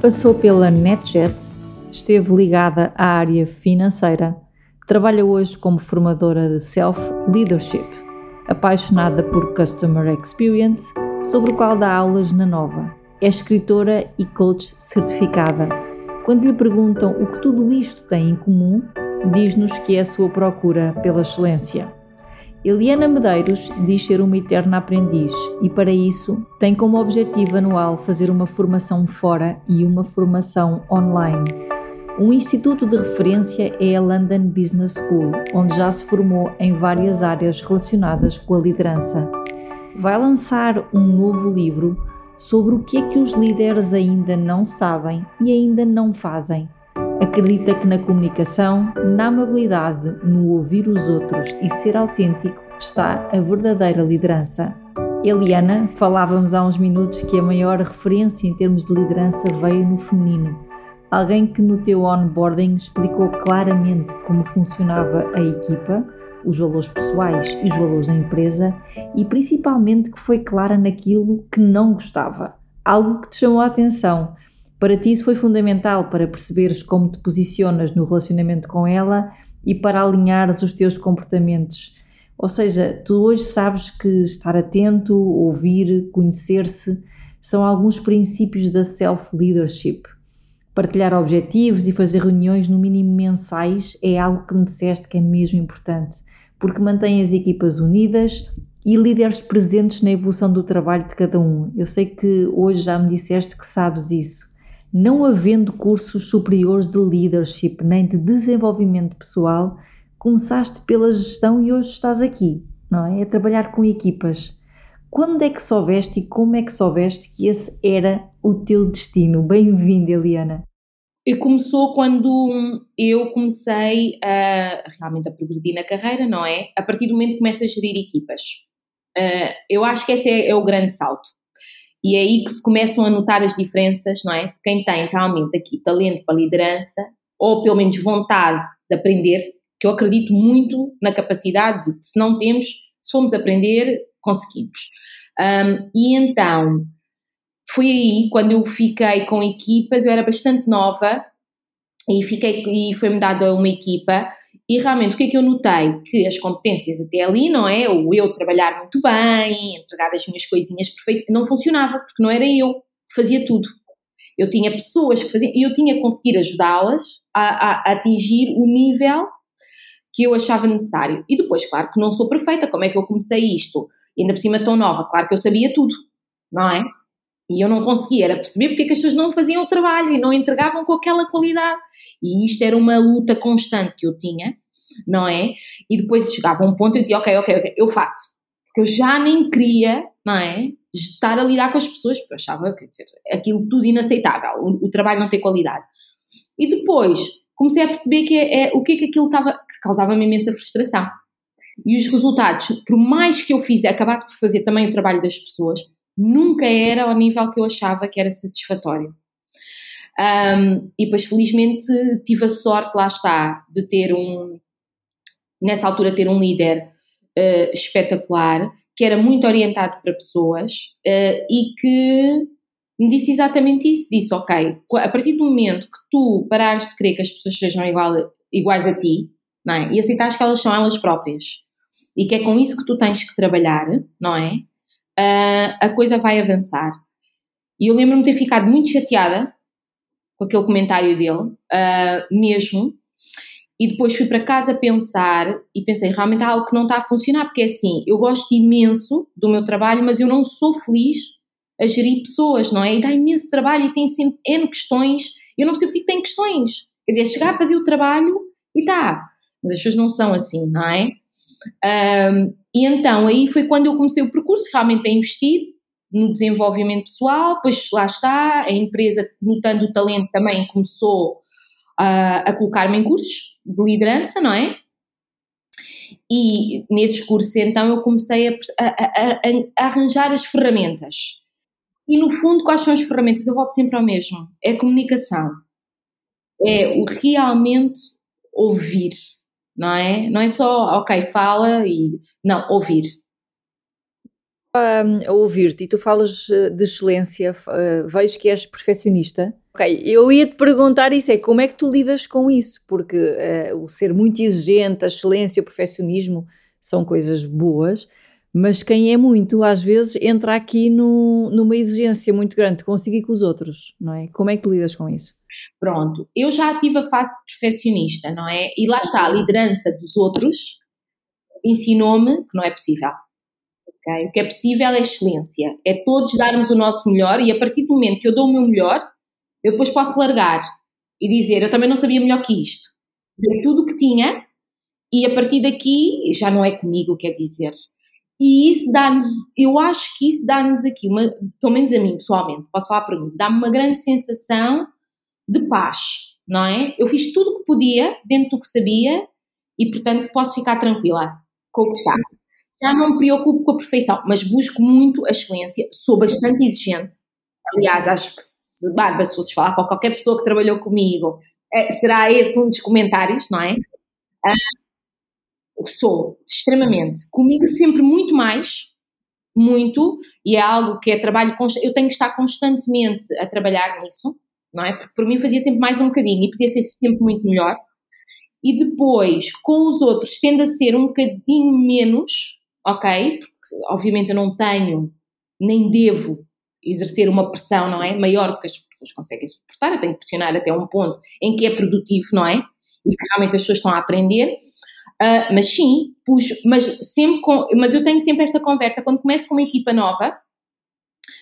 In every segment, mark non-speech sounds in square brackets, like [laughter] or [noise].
Passou pela NetJets, esteve ligada à área financeira, trabalha hoje como formadora de Self-Leadership, apaixonada por Customer Experience, sobre o qual dá aulas na Nova. É escritora e coach certificada. Quando lhe perguntam o que tudo isto tem em comum, diz-nos que é a sua procura pela excelência. Eliana Medeiros diz ser uma eterna aprendiz e, para isso, tem como objetivo anual fazer uma formação fora e uma formação online. Um instituto de referência é a London Business School, onde já se formou em várias áreas relacionadas com a liderança. Vai lançar um novo livro sobre o que é que os líderes ainda não sabem e ainda não fazem Acredita que na comunicação, na amabilidade, no ouvir os outros e ser autêntico está a verdadeira liderança. Eliana, falávamos há uns minutos que a maior referência em termos de liderança veio no feminino. Alguém que no teu onboarding explicou claramente como funcionava a equipa, os valores pessoais e os valores da empresa e principalmente que foi clara naquilo que não gostava. Algo que te chamou a atenção, para ti isso foi fundamental para perceberes como te posicionas no relacionamento com ela e para alinhares os teus comportamentos. Ou seja, tu hoje sabes que estar atento, ouvir, conhecer-se são alguns princípios da self-leadership. Partilhar objetivos e fazer reuniões no mínimo mensais é algo que me disseste que é mesmo importante, porque mantém as equipas unidas e líderes presentes na evolução do trabalho de cada um. Eu sei que hoje já me disseste que sabes isso. Não havendo cursos superiores de leadership nem de desenvolvimento pessoal, começaste pela gestão e hoje estás aqui, não é? A trabalhar com equipas. Quando é que soubeste e como é que soubeste que esse era o teu destino? Bem-vinda, Eliana. Começou quando eu comecei a realmente a progredir na carreira, não é? A partir do momento que começo a gerir equipas. Uh, eu acho que esse é, é o grande salto. E é aí que se começam a notar as diferenças, não é? Quem tem realmente aqui talento para liderança, ou pelo menos vontade de aprender, que eu acredito muito na capacidade de, se não temos, se formos aprender, conseguimos. Um, e então, foi aí quando eu fiquei com equipas, eu era bastante nova e fiquei e foi-me dada uma equipa e realmente o que é que eu notei? Que as competências até ali, não é? O eu trabalhar muito bem, entregar as minhas coisinhas perfeitas, não funcionava, porque não era eu que fazia tudo. Eu tinha pessoas que faziam, e eu tinha que conseguir ajudá-las a, a, a, atingir o nível que eu achava necessário. E depois, claro que não sou perfeita, como é que eu comecei isto? E ainda por cima tão nova, claro que eu sabia tudo, não é? E eu não conseguia era perceber porque é que as pessoas não faziam o trabalho e não entregavam com aquela qualidade. E isto era uma luta constante que eu tinha, não é? E depois chegava um ponto e eu dizia, ok, ok, ok, eu faço. Porque eu já nem queria, não é? Estar a lidar com as pessoas, porque eu achava, quer dizer, aquilo tudo inaceitável, o, o trabalho não ter qualidade. E depois comecei a perceber que é, é o que é que aquilo estava, que causava-me imensa frustração. E os resultados, por mais que eu fizesse, acabasse por fazer também o trabalho das pessoas, nunca era ao nível que eu achava que era satisfatório. Um, e depois, felizmente, tive a sorte, lá está, de ter um, nessa altura, ter um líder uh, espetacular, que era muito orientado para pessoas uh, e que me disse exatamente isso: disse, ok, a partir do momento que tu parares de querer que as pessoas sejam igual, iguais a ti, não é? E aceitares que elas são elas próprias e que é com isso que tu tens que trabalhar, não é? Uh, a coisa vai avançar. E eu lembro-me de ter ficado muito chateada com aquele comentário dele, uh, mesmo. E depois fui para casa pensar e pensei, realmente há algo que não está a funcionar, porque é assim, eu gosto imenso do meu trabalho, mas eu não sou feliz a gerir pessoas, não é? E dá imenso trabalho e tem sempre N questões, eu não percebo porque tem questões. Quer dizer, chegar a fazer o trabalho e tá. Mas as pessoas não são assim, não é? Um, e então aí foi quando eu comecei o percurso realmente a investir no desenvolvimento pessoal, depois lá está, a empresa, notando o talento, também começou uh, a colocar-me em cursos de liderança, não é? E nesses cursos, então, eu comecei a, a, a, a, arranjar as ferramentas. E no fundo, quais são as ferramentas? Eu volto sempre ao mesmo: é a comunicação, é o realmente ouvir, não é? Não é só, ok, fala e. Não, ouvir a ouvir-te e tu falas eh, de excelência, uh, vejo que és perfeccionista. Ok, eu ia te perguntar isso, é como é que tu lidas com isso? Porque uh, o ser muito exigente, a excelência, o perfeccionismo são coisas boas, mas quem é muito, às vezes, entra aqui no, numa exigência muito grande consigo e com os outros, não é? Como é que tu lidas com isso? Pronto, eu já tive a fase perfeccionista, não é? E lá está, a liderança dos outros ensinou-me que não é possível Okay? O que é possível é excelência, é todos darmos o nosso melhor e a partir do momento que eu dou o meu melhor, eu depois posso largar e dizer eu também não sabia melhor que isto. Dei tudo o que tinha e a partir daqui já não é comigo, quer dizer. E isso dá-nos, eu acho que isso dá-nos aqui, uma, pelo menos a mim pessoalmente, posso falar para mim, dá-me uma grande sensação de paz, não é? Eu fiz tudo o que podia dentro do que sabia e, portanto, posso ficar tranquila com o que está. Já não me preocupo com a perfeição, mas busco muito a excelência, sou bastante exigente. Aliás, acho que se, Bárbara, se fosses falar com qualquer pessoa que trabalhou comigo, é, será esse um dos comentários, não é? Sou extremamente. Comigo sempre muito mais, muito, e é algo que é trabalho. Eu tenho que estar constantemente a trabalhar nisso, não é? Porque por mim fazia sempre mais um bocadinho e podia ser sempre muito melhor. E depois, com os outros, tende a ser um bocadinho menos, ok? Porque obviamente eu não tenho, nem devo exercer uma pressão, não é? Maior do que as pessoas conseguem suportar, eu tenho que pressionar até um ponto em que é produtivo, não é? E que realmente as pessoas estão a aprender. Uh, mas sim, puxo, mas sempre com, mas eu tenho sempre esta conversa, quando começo com uma equipa nova,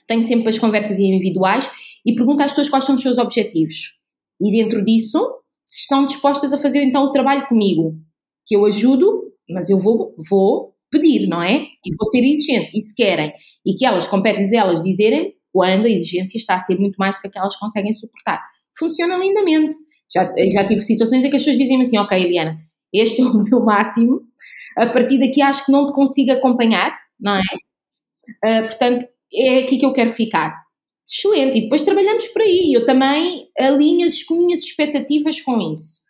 tenho sempre as conversas individuais e pergunto às pessoas quais são os seus objetivos. E dentro disso, se estão dispostas a fazer então o trabalho comigo, que eu ajudo, mas eu vou, vou pedir, não é? E vou ser exigente, e se querem, e que elas, compete-lhes elas dizerem quando a exigência está a ser muito mais do que aquelas conseguem suportar. Funciona lindamente. Já, já tive situações em que as pessoas dizem assim, ok, Eliana, este [laughs] é o meu máximo, a partir daqui acho que não te consigo acompanhar, não é? Uh, portanto, é aqui que eu quero ficar. Excelente, e depois trabalhamos por aí. Eu também alinho as minhas expectativas com isso,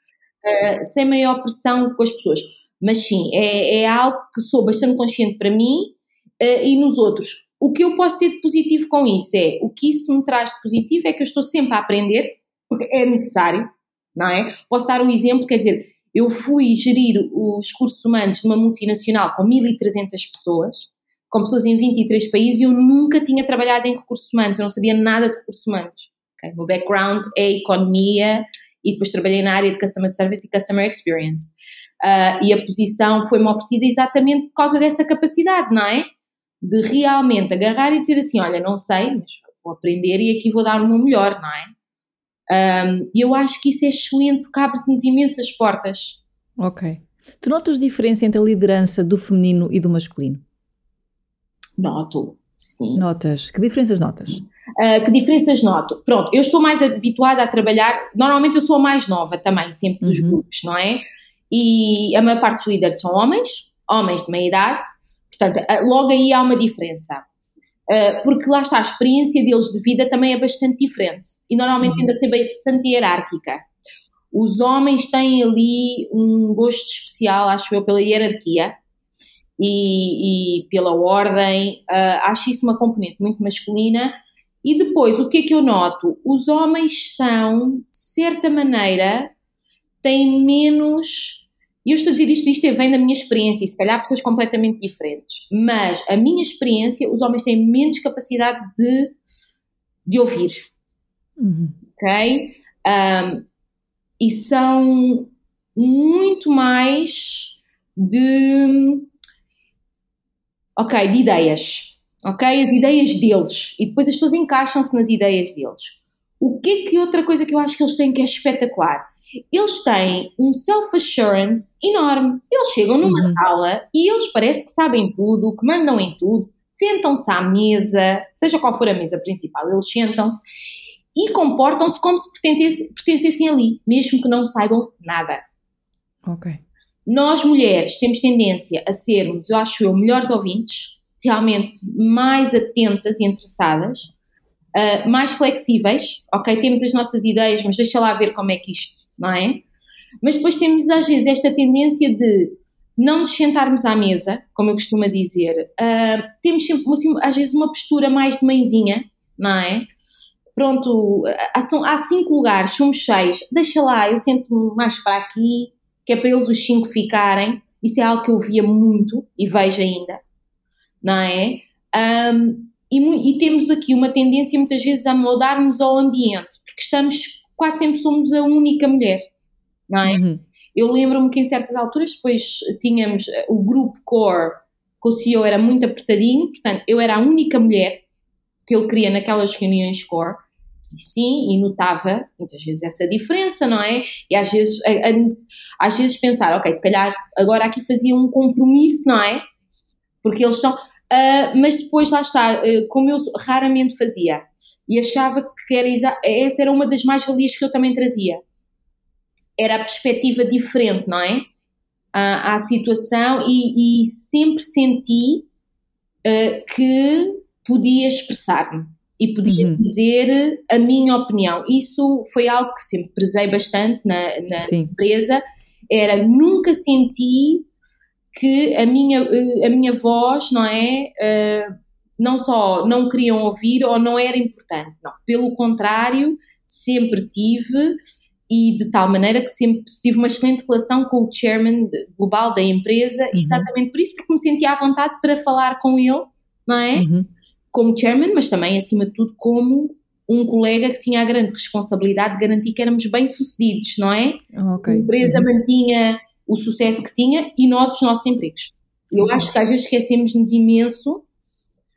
uh, sem maior pressão com as pessoas. Mas sim, é, é algo que sou bastante consciente para mim uh, e nos outros. O que eu posso ser de positivo com isso é, o que isso me traz de positivo é que eu estou sempre a aprender, porque é necessário, não é? Posso dar um exemplo, quer dizer, eu fui gerir os cursos humanos numa multinacional com 1.300 pessoas, com pessoas em 23 países, e eu nunca tinha trabalhado em recursos humanos, eu não sabia nada de recursos humanos. Okay? O meu background é economia e depois trabalhei na área de Customer Service e Customer Experience. Uh, e a posição foi-me oferecida exatamente por causa dessa capacidade, não é? De realmente agarrar e dizer assim: olha, não sei, mas vou aprender e aqui vou dar o meu melhor, não é? E um, eu acho que isso é excelente porque abre-nos imensas portas. Ok. Tu notas diferença entre a liderança do feminino e do masculino? Noto, sim. Notas. Que diferenças notas? Uh, que diferenças noto? Pronto, eu estou mais habituada a trabalhar. Normalmente eu sou a mais nova também, sempre dos uhum. grupos, não é? e a maior parte dos líderes são homens, homens de meia idade, portanto, eh, logo aí há uma diferença. Uh, porque lá está, a experiência deles de vida também é bastante diferente e normalmente uhum. tende a ser bastante hierárquica. Os homens têm ali um gosto especial, acho eu, pela hierarquia e, e pela ordem. Uh, acho isso uma componente muito masculina. E depois, o que é que eu noto? Os homens são, de certa maneira, têm menos. E eu estou a dizer isto, isto vem da minha experiência, e se calhar pessoas completamente diferentes, mas a minha experiência, os homens têm menos capacidade de, de ouvir. Uhum. Ok? Um, e são muito mais de. Ok, de ideias. Ok? As ideias deles. E depois as pessoas encaixam-se nas ideias deles. O que é que outra coisa que eu acho que eles têm que é espetacular? Eles têm um self-assurance enorme. Eles chegam numa uhum. sala e eles parecem que sabem tudo, que mandam em tudo, sentam-se à mesa, seja qual for a mesa principal, eles sentam-se e comportam-se como se pertencessem, pertencessem ali, mesmo que não saibam nada. Ok. Nós, mulheres, temos tendência a sermos, eu acho eu, melhores ouvintes, realmente mais atentas e interessadas, uh, mais flexíveis, ok? Temos as nossas ideias, mas deixa lá ver como é que isto, não é? Mas depois temos às vezes esta tendência de não nos sentarmos à mesa, como eu costumo dizer, uh, temos sempre, assim, às vezes, uma postura mais de mãezinha, não é? Pronto, há, há cinco lugares, somos seis, deixa lá, eu sento mais para aqui, que é para eles os cinco ficarem. Isso é algo que eu via muito e vejo ainda, não é? Um, e, e, temos aqui uma tendência muitas vezes a moldarmos ao ambiente, porque estamos, quase sempre somos a única mulher, não é? Uhum. Eu lembro-me que em certas alturas depois tínhamos eh, o grupo core, que o CEO era muito apertadinho, portanto eu era a única mulher que ele queria naquelas reuniões core, e sim, e notava muitas vezes essa diferença, não é? E às vezes, a, a, às vezes pensar, ok, se calhar agora aqui fazia um compromisso, não é? Porque eles são. Uh, mas depois lá está, uh, como eu raramente fazia, e achava que era essa era uma das mais-valias que eu também trazia. Era a perspectiva diferente, não é? À, à situação, e, e, sempre senti uh, que podia expressar-me e podia uhum. dizer a minha opinião. Isso foi algo que sempre prezei bastante na, na empresa, era nunca senti que a minha, a minha voz, não é, uh, não só não queriam ouvir ou não era importante, não, pelo contrário, sempre tive e de tal maneira que sempre tive uma excelente relação com o chairman global da empresa, uhum. exatamente por isso, porque me sentia à vontade para falar com ele, não é? Uhum como chairman, mas também, acima de tudo, como um colega que tinha a grande responsabilidade de garantir que éramos bem-sucedidos, não é? Okay. A empresa uhum. mantinha o sucesso que tinha e nós os nossos empregos. Eu acho que às vezes esquecemos-nos imenso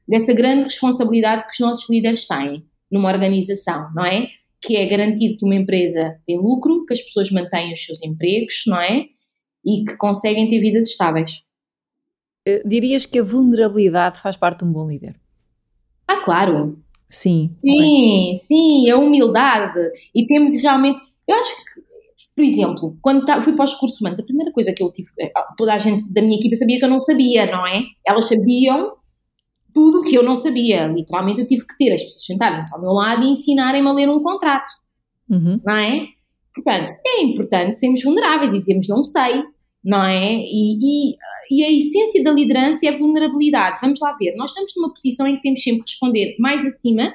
dessa grande responsabilidade que os nossos líderes têm numa organização, não é? Que é garantir que uma empresa tem lucro, que as pessoas mantêm os seus empregos, não é? E que conseguem ter vidas estáveis. Eh, dirias que a vulnerabilidade faz parte de um bom líder? Ah, claro. Sim. Sim, sim, a humildade. E temos realmente. Eu acho que, por exemplo, quando tá, fui para os cursos humanos, a primeira coisa que eu tive. Ah, toda a gente da minha equipa sabia que eu não sabia, não é? Elas sabiam tudo o que eu não sabia. Literalmente eu tive que ter as pessoas sentarem-se ao meu lado e ensinarem-me a ler um contrato. Uhum. Não é? Portanto, é importante sermos vulneráveis e dizermos não sei, não é? E, e e a essência da liderança é a vulnerabilidade. Vamos lá ver. Nós estamos numa posição em que temos sempre que responder mais acima,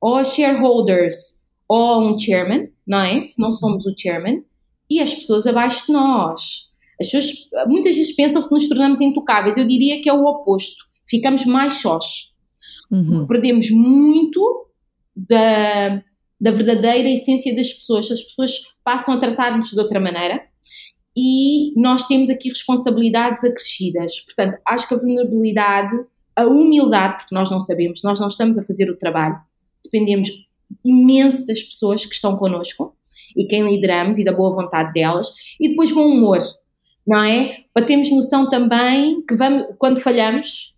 ou a shareholders, ou a um chairman, não é? Se não somos o chairman, e as pessoas abaixo de nós. As pessoas muitas vezes pensam que nos tornamos intocáveis. Eu diria que é o oposto. Ficamos mais sós. Uhum. Perdemos muito da, da verdadeira essência das pessoas. As pessoas passam a tratar-nos de outra maneira e nós temos aqui responsabilidades acrescidas. Portanto, acho que a vulnerabilidade, a humildade, porque nós não sabemos, nós não estamos a fazer o trabalho, dependemos imenso das pessoas que estão connosco e quem lideramos e da boa vontade delas, e depois bom humor, não é? Para termos noção também que vamos, quando falhamos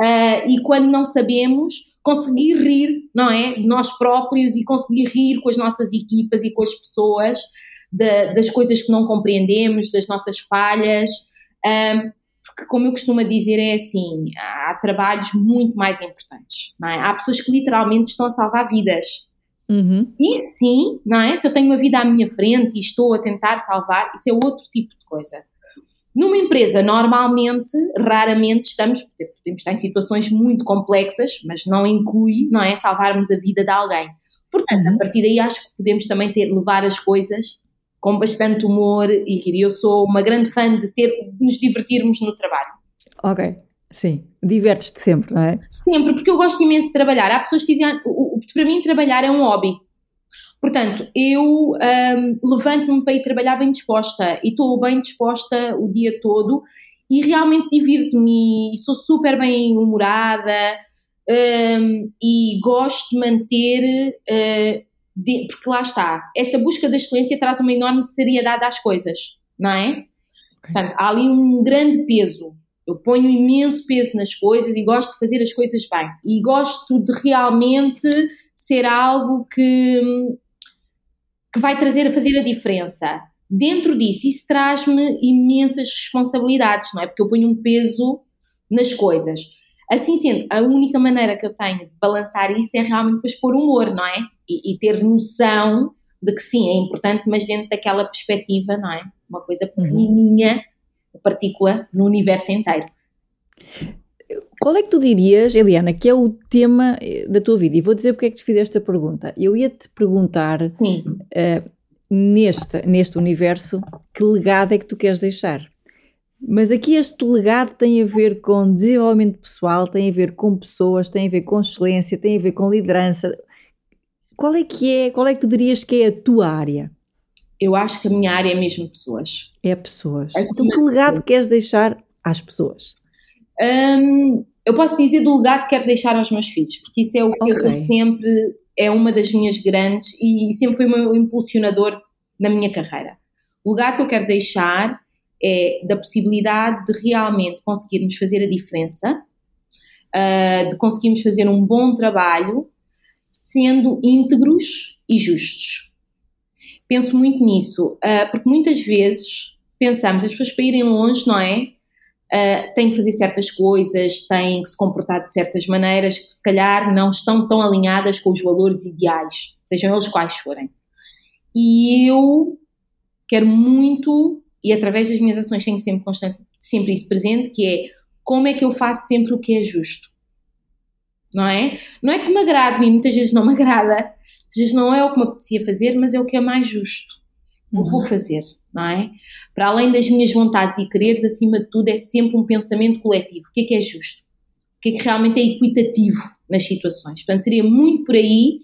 uh, e quando não sabemos, conseguir rir, não é? De nós próprios e conseguir rir com as nossas equipas e com as pessoas de, das coisas que não compreendemos, das nossas falhas. Um, porque, como eu costumo dizer, é assim: há trabalhos muito mais importantes. É? Há pessoas que literalmente estão a salvar vidas. Uhum. E sim, não é? Se eu tenho uma vida à minha frente e estou a tentar salvar, isso é outro tipo de coisa. Numa empresa, normalmente, raramente estamos, podemos estar em situações muito complexas, mas não inclui, não é? Salvarmos a vida de alguém. Portanto, uhum. a partir daí acho que podemos também ter, levar as coisas com bastante humor e. Eu sou uma grande fã de ter, de nos divertirmos no trabalho. Ok, sim. Divertes-te sempre, não é? Sempre, porque eu gosto imenso de trabalhar. Há pessoas que dizem, ah, para mim trabalhar é um hobby. Portanto, eu um, levanto-me para ir trabalhar bem disposta e estou bem disposta o dia todo e realmente divirto-me e sou super bem humorada um, e gosto de manter uh, de, porque lá está, esta busca da excelência traz uma enorme seriedade às coisas, não é? Okay. Portanto, há ali um grande peso. Eu ponho imenso peso nas coisas e gosto de fazer as coisas bem. E gosto de realmente ser algo que, que vai trazer a fazer a diferença. Dentro disso, isso traz-me imensas responsabilidades, não é? Porque eu ponho um peso nas coisas. Assim sendo, a única maneira que eu tenho de balançar isso é realmente depois pôr humor, não é? E, e, ter noção de que sim, é importante, mas dentro daquela perspectiva, não é? Uma coisa uhum. pequenininha. Partícula no universo inteiro. Qual é que tu dirias, Eliana, que é o tema eh, da tua vida? E vou dizer porque é que te fiz esta pergunta. Eu ia-te perguntar, uh, neste, neste universo, que legado é que tu queres deixar? Mas aqui este legado tem a ver com desenvolvimento pessoal, tem a ver com pessoas, tem a ver com excelência, tem a ver com liderança. Qual é que é, qual é que tu dirias que é a tua área? Eu acho que a minha área é mesmo pessoas. É pessoas. Acima então que legado queres deixar às pessoas? Hum, eu posso dizer do legado que quero deixar aos meus filhos, porque isso é o que okay. eu sempre é uma das minhas grandes e sempre foi o meu impulsionador na minha carreira. O legado que eu quero deixar é da possibilidade de realmente conseguirmos fazer a diferença, uh, de conseguirmos fazer um bom trabalho, sendo íntegros e justos. Penso muito nisso, uh, porque muitas vezes pensamos, as pessoas para irem longe, não é? Uh, têm que fazer certas coisas, têm que se comportar de certas maneiras que se calhar não estão tão alinhadas com os valores ideais, sejam eles quais forem. E eu quero muito e através das minhas ações tenho sempre constante, sempre isso presente, que é como é que eu faço sempre o que é justo. Não é? Não é que me agrade, e muitas vezes não me agrada, vezes não é o que me apetecia fazer, mas é o que é mais justo. Uhum. O vou fazer, não é? Para além das minhas vontades e quereres, acima de tudo, é sempre um pensamento coletivo. O que é que é justo? O que é que realmente é equitativo nas situações? Portanto, seria muito por aí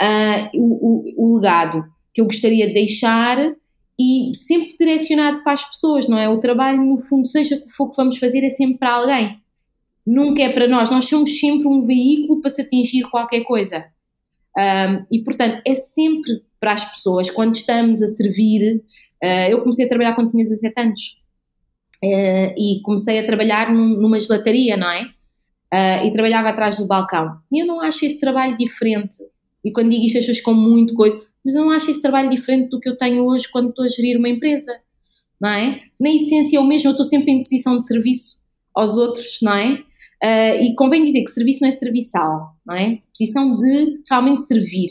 uh, o, o, o legado que eu gostaria de deixar e sempre direcionado para as pessoas, não é? O trabalho, no fundo, seja o que for que vamos fazer, é sempre para alguém. Nunca é para nós. Nós somos sempre um veículo para se atingir qualquer coisa. Um, e, portanto, é sempre para as pessoas. Quando estamos a servir, uh, eu comecei a trabalhar quando tinha 17 anos. Uh, e comecei a trabalhar num, numa gelataria, não é? Uh, e trabalhava atrás do balcão. E eu não acho esse trabalho diferente. E quando digo isto, as pessoas com muito coisa mas eu não acho esse trabalho diferente do que eu tenho hoje quando estou a gerir uma empresa, não é? Na essência é o mesmo, eu estou sempre em posição de serviço aos outros, não é? Uh, e convém dizer que serviço não é serviçal, não é? Posição de realmente servir,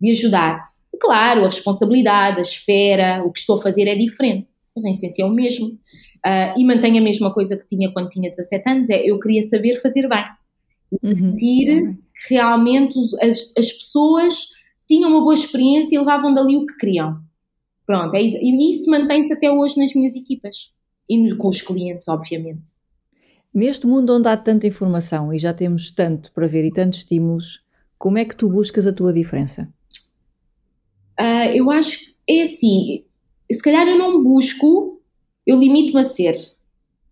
de ajudar. Claro, a responsabilidade, a esfera, o que estou a fazer é diferente, mas na essência é o mesmo. Uh, e mantenho a mesma coisa que tinha quando tinha 17 anos, é eu queria saber fazer bem. Uhum. Sentir que realmente as, as pessoas tinham uma boa experiência e levavam dali o que queriam. Pronto, é isso. e isso mantém-se até hoje nas minhas equipas e com os clientes, obviamente. Neste mundo onde há tanta informação e já temos tanto para ver e tantos estímulos, como é que tu buscas a tua diferença? Uh, eu acho que é assim, se calhar eu não busco, eu limito-me a ser.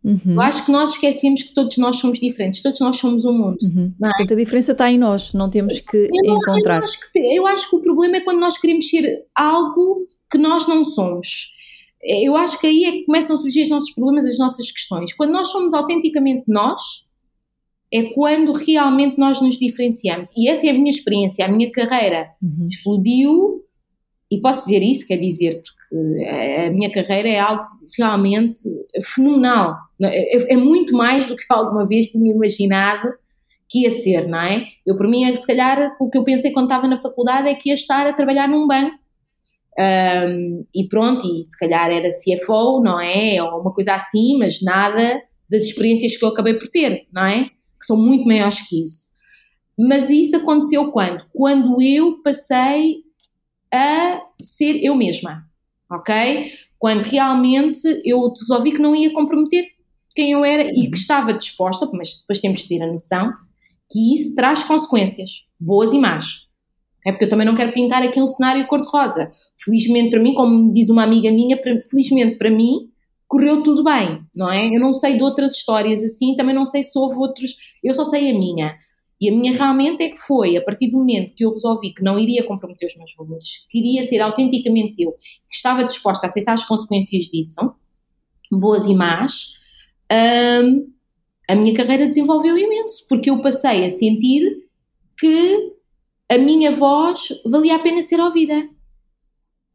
Uhum. Eu acho que nós esquecemos que todos nós somos diferentes, todos nós somos um mundo. Uhum. Não é? Portanto, a diferença está em nós, não temos que eu não, encontrar. Eu acho que, eu acho que o problema é quando nós queremos ser algo que nós não somos. Eu acho que aí é que começam a surgir os nossos problemas, as nossas questões. Quando nós somos autenticamente nós, é quando realmente nós nos diferenciamos. E essa é a minha experiência, a minha carreira uhum. explodiu, e posso dizer isso, quer dizer, porque a minha carreira é algo realmente fenomenal. É, é, muito mais do que alguma vez tinha imaginado que ia ser, não é? Eu, por mim, é que se calhar o que eu pensei quando estava na faculdade é que ia estar a trabalhar num banco. Um, e pronto, e se calhar era CFO, não é? Ou uma coisa assim, mas nada das experiências que eu acabei por ter, não é? Que são muito maiores que isso. Mas isso aconteceu quando? Quando eu passei a ser eu mesma, ok? Quando realmente eu resolvi que não ia comprometer quem eu era e que estava disposta, mas depois temos de ter a noção que isso traz consequências, boas e más. É porque eu também não quero pintar aqui um cenário cor-de-rosa. Felizmente para mim, como diz uma amiga minha, felizmente para mim, correu tudo bem, não é? Eu não sei de outras histórias assim, também não sei se houve outros, eu só sei a minha. E a minha realmente é que foi, a partir do momento que eu resolvi que não iria comprometer os meus valores, queria ser autenticamente eu, que estava disposta a aceitar as consequências disso, boas e más, hum, a minha carreira desenvolveu imenso, porque eu passei a sentir que a minha voz valia a pena ser ouvida.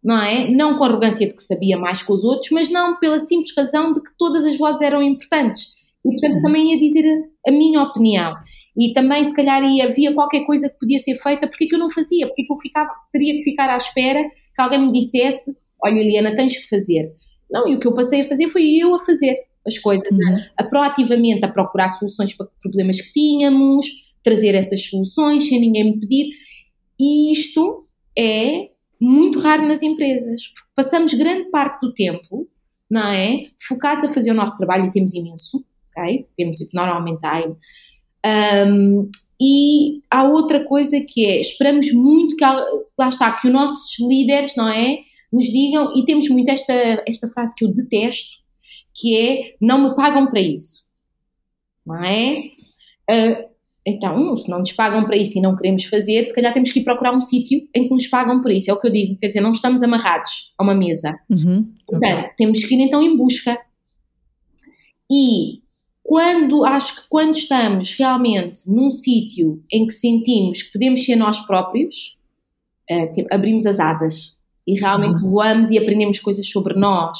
Não é? Não com a arrogância de que sabia mais que os outros, mas não pela simples razão de que todas as vozes eram importantes. E, portanto, também ia dizer a, a minha opinião. E também, se calhar, ia, havia qualquer coisa que podia ser feita, porque que eu não fazia? Porque que eu ficava, teria que ficar à espera que alguém me dissesse: Olha, Eliana, tens que fazer. Não, e o que eu passei a fazer foi eu a fazer as coisas, uhum. a, a proativamente a procurar soluções para problemas que tínhamos, trazer essas soluções sem ninguém me pedir. E isto é muito raro nas empresas, passamos grande parte do tempo, não é? Focados a fazer o nosso trabalho e temos imenso, ok? Temos normalmente time. Um, e há outra coisa que é, esperamos muito que, lá está, que os nossos líderes, não é? Nos digam, e temos muito esta, esta frase que eu detesto, que é, não me pagam para isso, não é? Uh, então, se não nos pagam para isso e não queremos fazer, se calhar temos que ir procurar um sítio em que nos pagam por isso. É o que eu digo, quer dizer, não estamos amarrados a uma mesa. Uhum. Portanto, okay. temos que ir então em busca. E quando, acho que quando estamos realmente num sítio em que sentimos que podemos ser nós próprios, uh, abrimos as asas e realmente uhum. voamos e aprendemos coisas sobre nós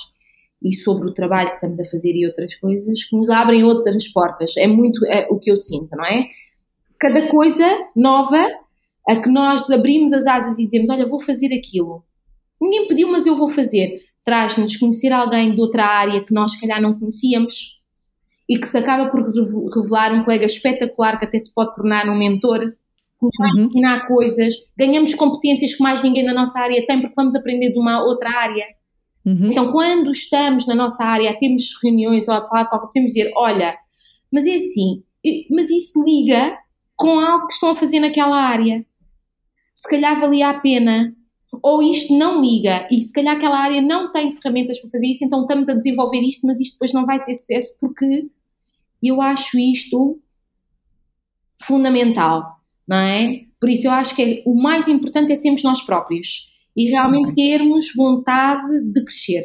e sobre o trabalho que estamos a fazer e outras coisas que nos abrem outras portas. É muito é, o que eu sinto, não é? Cada coisa nova a que nós abrimos as asas e dizemos: Olha, vou fazer aquilo. Ninguém pediu, mas eu vou fazer. Traz-nos conhecer alguém de outra área que nós, se calhar, não conhecíamos e que se acaba por revelar um colega espetacular que até se pode tornar um mentor, que nos vai uhum. ensinar coisas. Ganhamos competências que mais ninguém na nossa área tem porque vamos aprender de uma outra área. Uhum. Então, quando estamos na nossa área, temos reuniões ou a falar com alguém, podemos dizer: Olha, mas é assim, mas isso liga com algo que estão a fazer naquela área. Se calhar valia a pena. Ou isto não liga e se calhar aquela área não tem ferramentas para fazer isso, então estamos a desenvolver isto, mas isto depois não vai ter sucesso porque eu acho isto fundamental, não é? Por isso eu acho que é, o mais importante é sermos nós próprios e realmente termos vontade de crescer.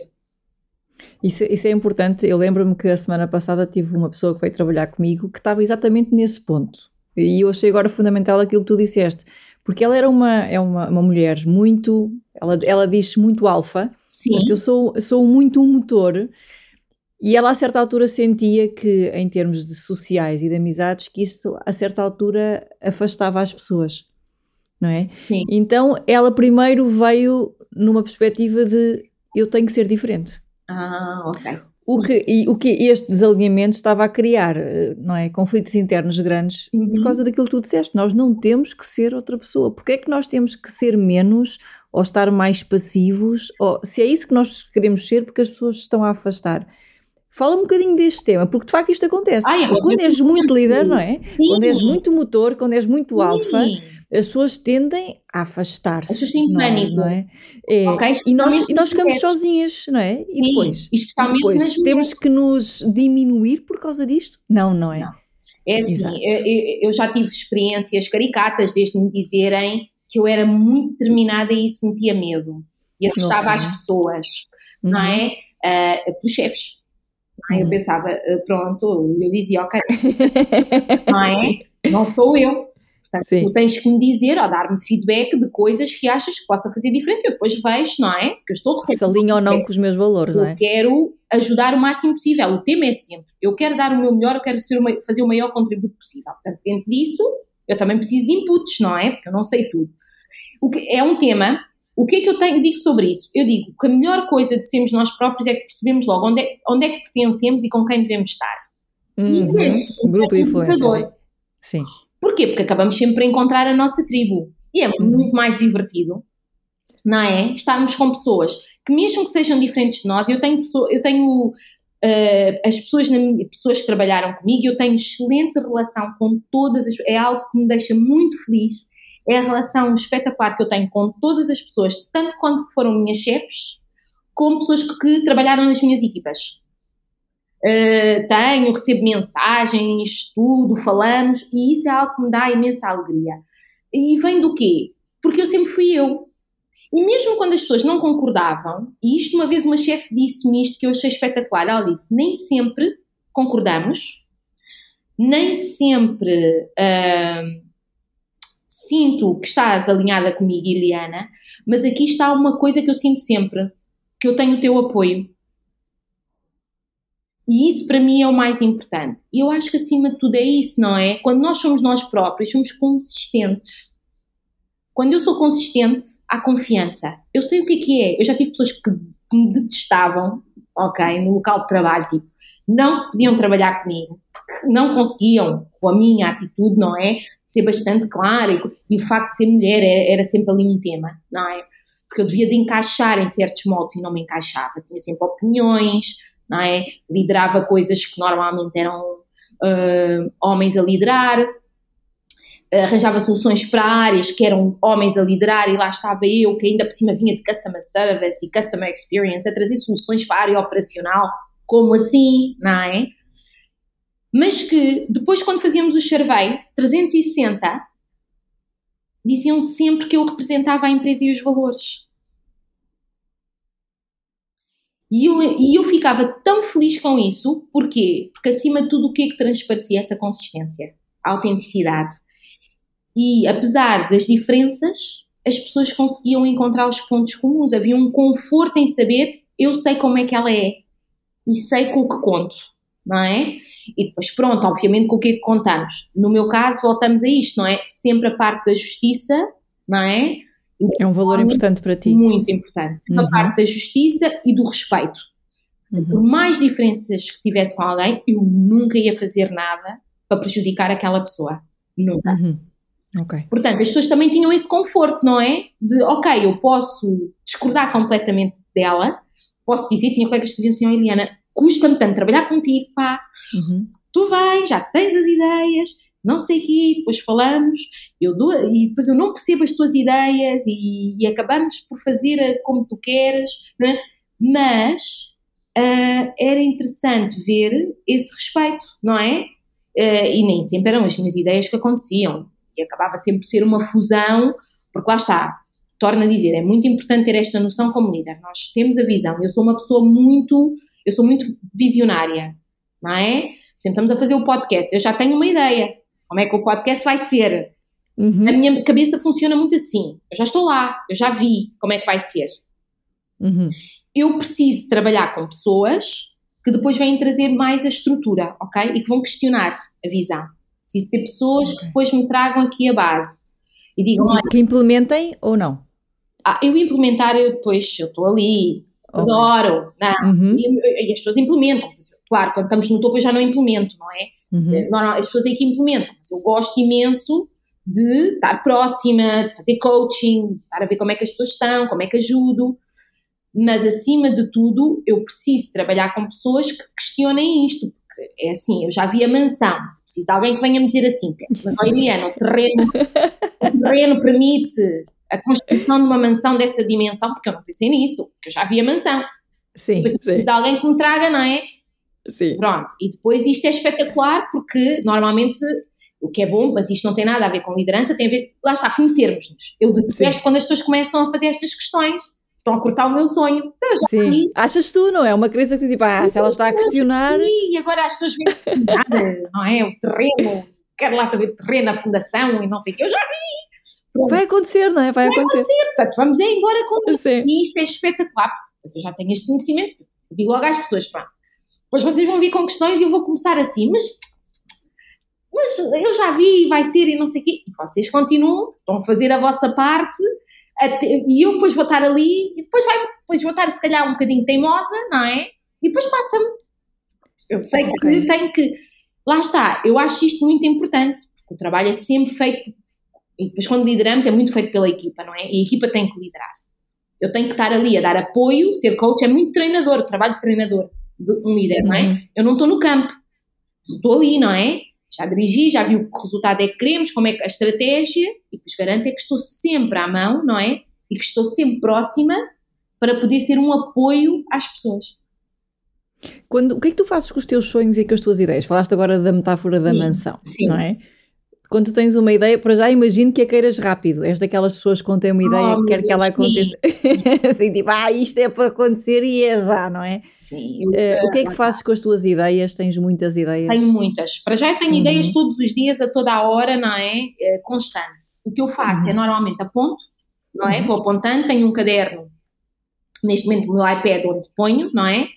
Isso, isso é importante. Eu lembro-me que a semana passada tive uma pessoa que veio trabalhar comigo que estava exatamente nesse ponto. E eu achei agora fundamental aquilo que tu disseste, porque ela era uma, é uma, uma mulher muito, ela, ela diz muito alfa, eu sou, sou muito um motor, e ela a certa altura sentia que, em termos de sociais e de amizades, que isso a certa altura afastava as pessoas, não é? Sim. Então ela primeiro veio numa perspectiva de eu tenho que ser diferente. Ah, ok. O que, e, o que este desalinhamento estava a criar, eh, não é? Conflitos internos grandes uhum. por causa daquilo que tu disseste. Nós não temos que ser outra pessoa. Porque é que nós temos que ser menos ou estar mais passivos? Ou, se é isso que nós queremos ser, porque as pessoas estão a afastar. Fala um bocadinho deste tema, porque de facto isto acontece. Ai, quando és muito líder, não é? Sim. Quando és muito motor, quando és muito alfa, as pessoas tendem a afastar-se. As pessoas têm é? pânico. Não é? é okay, e, nós, e nós ficamos sozinhas, não é? E Sim, depois, especialmente depois temos que nos diminuir por causa disto? Não, não é? Não. É assim, eu, eu, já tive experiências caricatas desde me dizerem que eu era muito determinada e isso metia medo. E assustava as pessoas, uhum. não é? Uh, pelos chefes. É? Eu uhum. pensava, uh, pronto, eu dizia, ok, [laughs] não é? Não sou eu. Portanto, Sim. tu tens que me dizer ou dar-me feedback de coisas que achas que possa fazer diferente. Eu depois vejo, não é? Que eu estou de Se alinha ou não com os meus valores, eu não é? Eu quero ajudar o máximo possível. O tema é sempre: eu quero dar o meu melhor, eu quero uma, fazer o maior contributo possível. Portanto, dentro disso, eu também preciso de inputs, não é? Porque eu não sei tudo. O que, é um tema. O que é que eu tenho, digo sobre isso? Eu digo que a melhor coisa de sermos nós próprios é que percebemos logo onde é, onde é que pertencemos e com quem devemos estar. Uhum. Isso é, grupo de influência. Sim. Porquê? Porque acabamos sempre por encontrar a nossa tribo. E é uhum. muito mais divertido, não é? Estarmos com pessoas que, mesmo que sejam diferentes de nós, eu tenho, eu tenho uh, as pessoas, na minha, pessoas que trabalharam comigo, eu tenho excelente relação com todas as É algo que me deixa muito feliz. É a relação espetacular que eu tenho com todas as pessoas, tanto quanto foram minhas chefes, como pessoas que, que trabalharam nas minhas equipas. uh, tenho, recebo mensagens, tudo, falamos, e isso é algo que me dá imensa alegria. E vem do quê? Porque eu sempre fui eu. E mesmo quando as pessoas não concordavam, e isto uma vez uma chefe disse-me isto que eu achei espetacular, ela disse, nem sempre concordamos, nem sempre uh, sinto que estás alinhada comigo, Eliana, mas aqui está uma coisa que eu sinto sempre, que eu tenho o teu apoio. E isso para mim é o mais importante. E eu acho que acima de tudo é isso, não é? Quando nós somos nós próprios, somos consistentes. Quando eu sou consistente, há confiança. Eu sei o que é que é. Eu já tive pessoas que me detestavam, ok, no local de trabalho, tipo, não podiam trabalhar comigo, não conseguiam, com a minha atitude, não é? Ser bastante clara e, o facto de ser mulher era, era, sempre ali um tema, não é? Porque eu devia de encaixar em certos modos e não me encaixava. Tinha sempre opiniões, não é? Liderava coisas que normalmente eram uh, homens a liderar, arranjava soluções para áreas que eram homens a liderar e lá estava eu, que ainda por cima vinha de Customer Service e Customer Experience, a trazer soluções para a área operacional, como assim, não é? Mas que depois, quando fazíamos o survey 360, diziam sempre que eu representava a empresa e os valores. E eu, e eu ficava tão feliz com isso, porquê? Porque acima de tudo, o que é que transparecia essa consistência? A autenticidade e apesar das diferenças, as pessoas conseguiam encontrar os pontos comuns. Havia um conforto em saber, eu sei como é que ela é e sei com o que conto, não é? E depois, pronto, obviamente com o que é que contamos. No meu caso, voltamos a isto, não é? Sempre a parte da justiça, não é? É um valor importante para ti. Muito importante. Sempre uhum. a parte da justiça e do respeito. Uhum. Por mais diferenças que tivesse com alguém, eu nunca ia fazer nada para prejudicar aquela pessoa. Nunca. Uhum. Okay. Portanto, as pessoas também tinham esse conforto, não é? De, ok, eu posso discordar completamente dela, posso dizer, tinha colegas que diziam assim, oh, Eliana, custa-me tanto trabalhar contigo, pá, uhum. tu vens, já tens as ideias, não sei o quê, depois falamos, eu dou, e depois eu não percebo as tuas ideias e, e acabamos por fazer como tu queres, é? mas uh, era interessante ver esse respeito, não é? Uh, e nem sempre eram as minhas ideias que aconteciam e acabava sempre por ser uma fusão, porque lá está, torna a dizer, é muito importante ter esta noção como líder. Nós temos a visão. Eu sou uma pessoa muito, eu sou muito visionária, não é? Por exemplo, estamos a fazer o podcast, eu já tenho uma ideia. Como é que o podcast vai ser? Uhum. A minha cabeça funciona muito assim. Eu já estou lá, eu já vi como é que vai ser. Uhum. Eu preciso trabalhar com pessoas que depois vêm trazer mais a estrutura, ok? E que vão questionar a visão. Preciso ter pessoas okay. que depois me tragam aqui a base e digam. Que implementem ou não? Ah, eu implementar, eu depois, eu estou ali, okay. adoro, não, uhum. e, e, as pessoas implementam. Claro, quando estamos no topo eu já não implemento, não é? Uhum. Eh, não, não, as pessoas aí que implementam. Eu gosto imenso de estar próxima, de fazer coaching, de estar a ver como é que as pessoas estão, como é que ajudo, mas acima de tudo eu preciso trabalhar com pessoas que questionem isto, é assim, eu já vi a mansão, se precisa de alguém que venha me dizer assim, mas ó Eliana, o terreno, o terreno permite a construção de uma mansão dessa dimensão, porque eu não pensei nisso, porque eu já vi a mansão. Sim, depois preciso de alguém que me traga, não é? Sim. Pronto, e depois isto é espetacular porque normalmente o que é bom, mas isto não tem nada a ver com liderança, tem a ver, lá está, conhecermos-nos. Eu detesto quando as pessoas começam a fazer estas questões estão a cortar o meu sonho. Então, Sim. Achas tu, não é? Uma crença que tipo, ah, se ela está a questionar. Sim, e agora as pessoas vêm nada, não é? O terreno, quero lá saber o terreno, a fundação e não sei o que, eu já vi. Vai acontecer, não é? Vai, Vai acontecer. acontecer. Portanto, vamos é embora com isso. E isto é espetacular, porque eu já tenho este conhecimento. Eu digo logo às pessoas, pá. Depois vocês vão vir com questões e eu vou começar assim, mas mas eu já vi, vai ser e não sei o quê. E vocês continuam, a fazer a vossa parte até, e eu depois vou estar ali e depois, vai, depois vou estar se calhar um bocadinho teimosa, não é? E depois passa-me. Eu sei que okay. tem que. Lá está, eu acho isto muito importante, porque o trabalho é sempre feito. E depois, quando lideramos, é muito feito pela equipa, não é? E a equipa tem que liderar. Eu tenho que estar ali a dar apoio, ser coach é muito treinador, o trabalho de treinador de um líder, uhum. não é? Uhum. Eu não estou no campo, estou ali, não é? já dirigi, já vi o que resultado é que queremos, como é que a estratégia, e vos garanto é que estou sempre à mão, não é? E que estou sempre próxima para poder ser um apoio às pessoas. Quando, o que é que tu fazes com os teus sonhos e com as tuas ideias? Falaste agora da metáfora da sim, mansão, sim. não é? Quando tu tens uma ideia, para já imagino que a queiras rápido. És daquelas pessoas que têm uma ideia Oh, que quer que ela aconteça. [laughs] assim, tipo, ah, isto é para acontecer e é já, não é? Sim, eu, Eh, o que é que fazes com as tuas ideias? Tens muitas ideias? Tenho muitas. Para já eu tenho Uhum. ideias todos os dias, a toda a hora, não é? É constante. O que eu faço é Uhum. normalmente aponto, não é? Uhum. Vou apontando, tenho um caderno, neste momento no meu iPad, onde ponho, não é?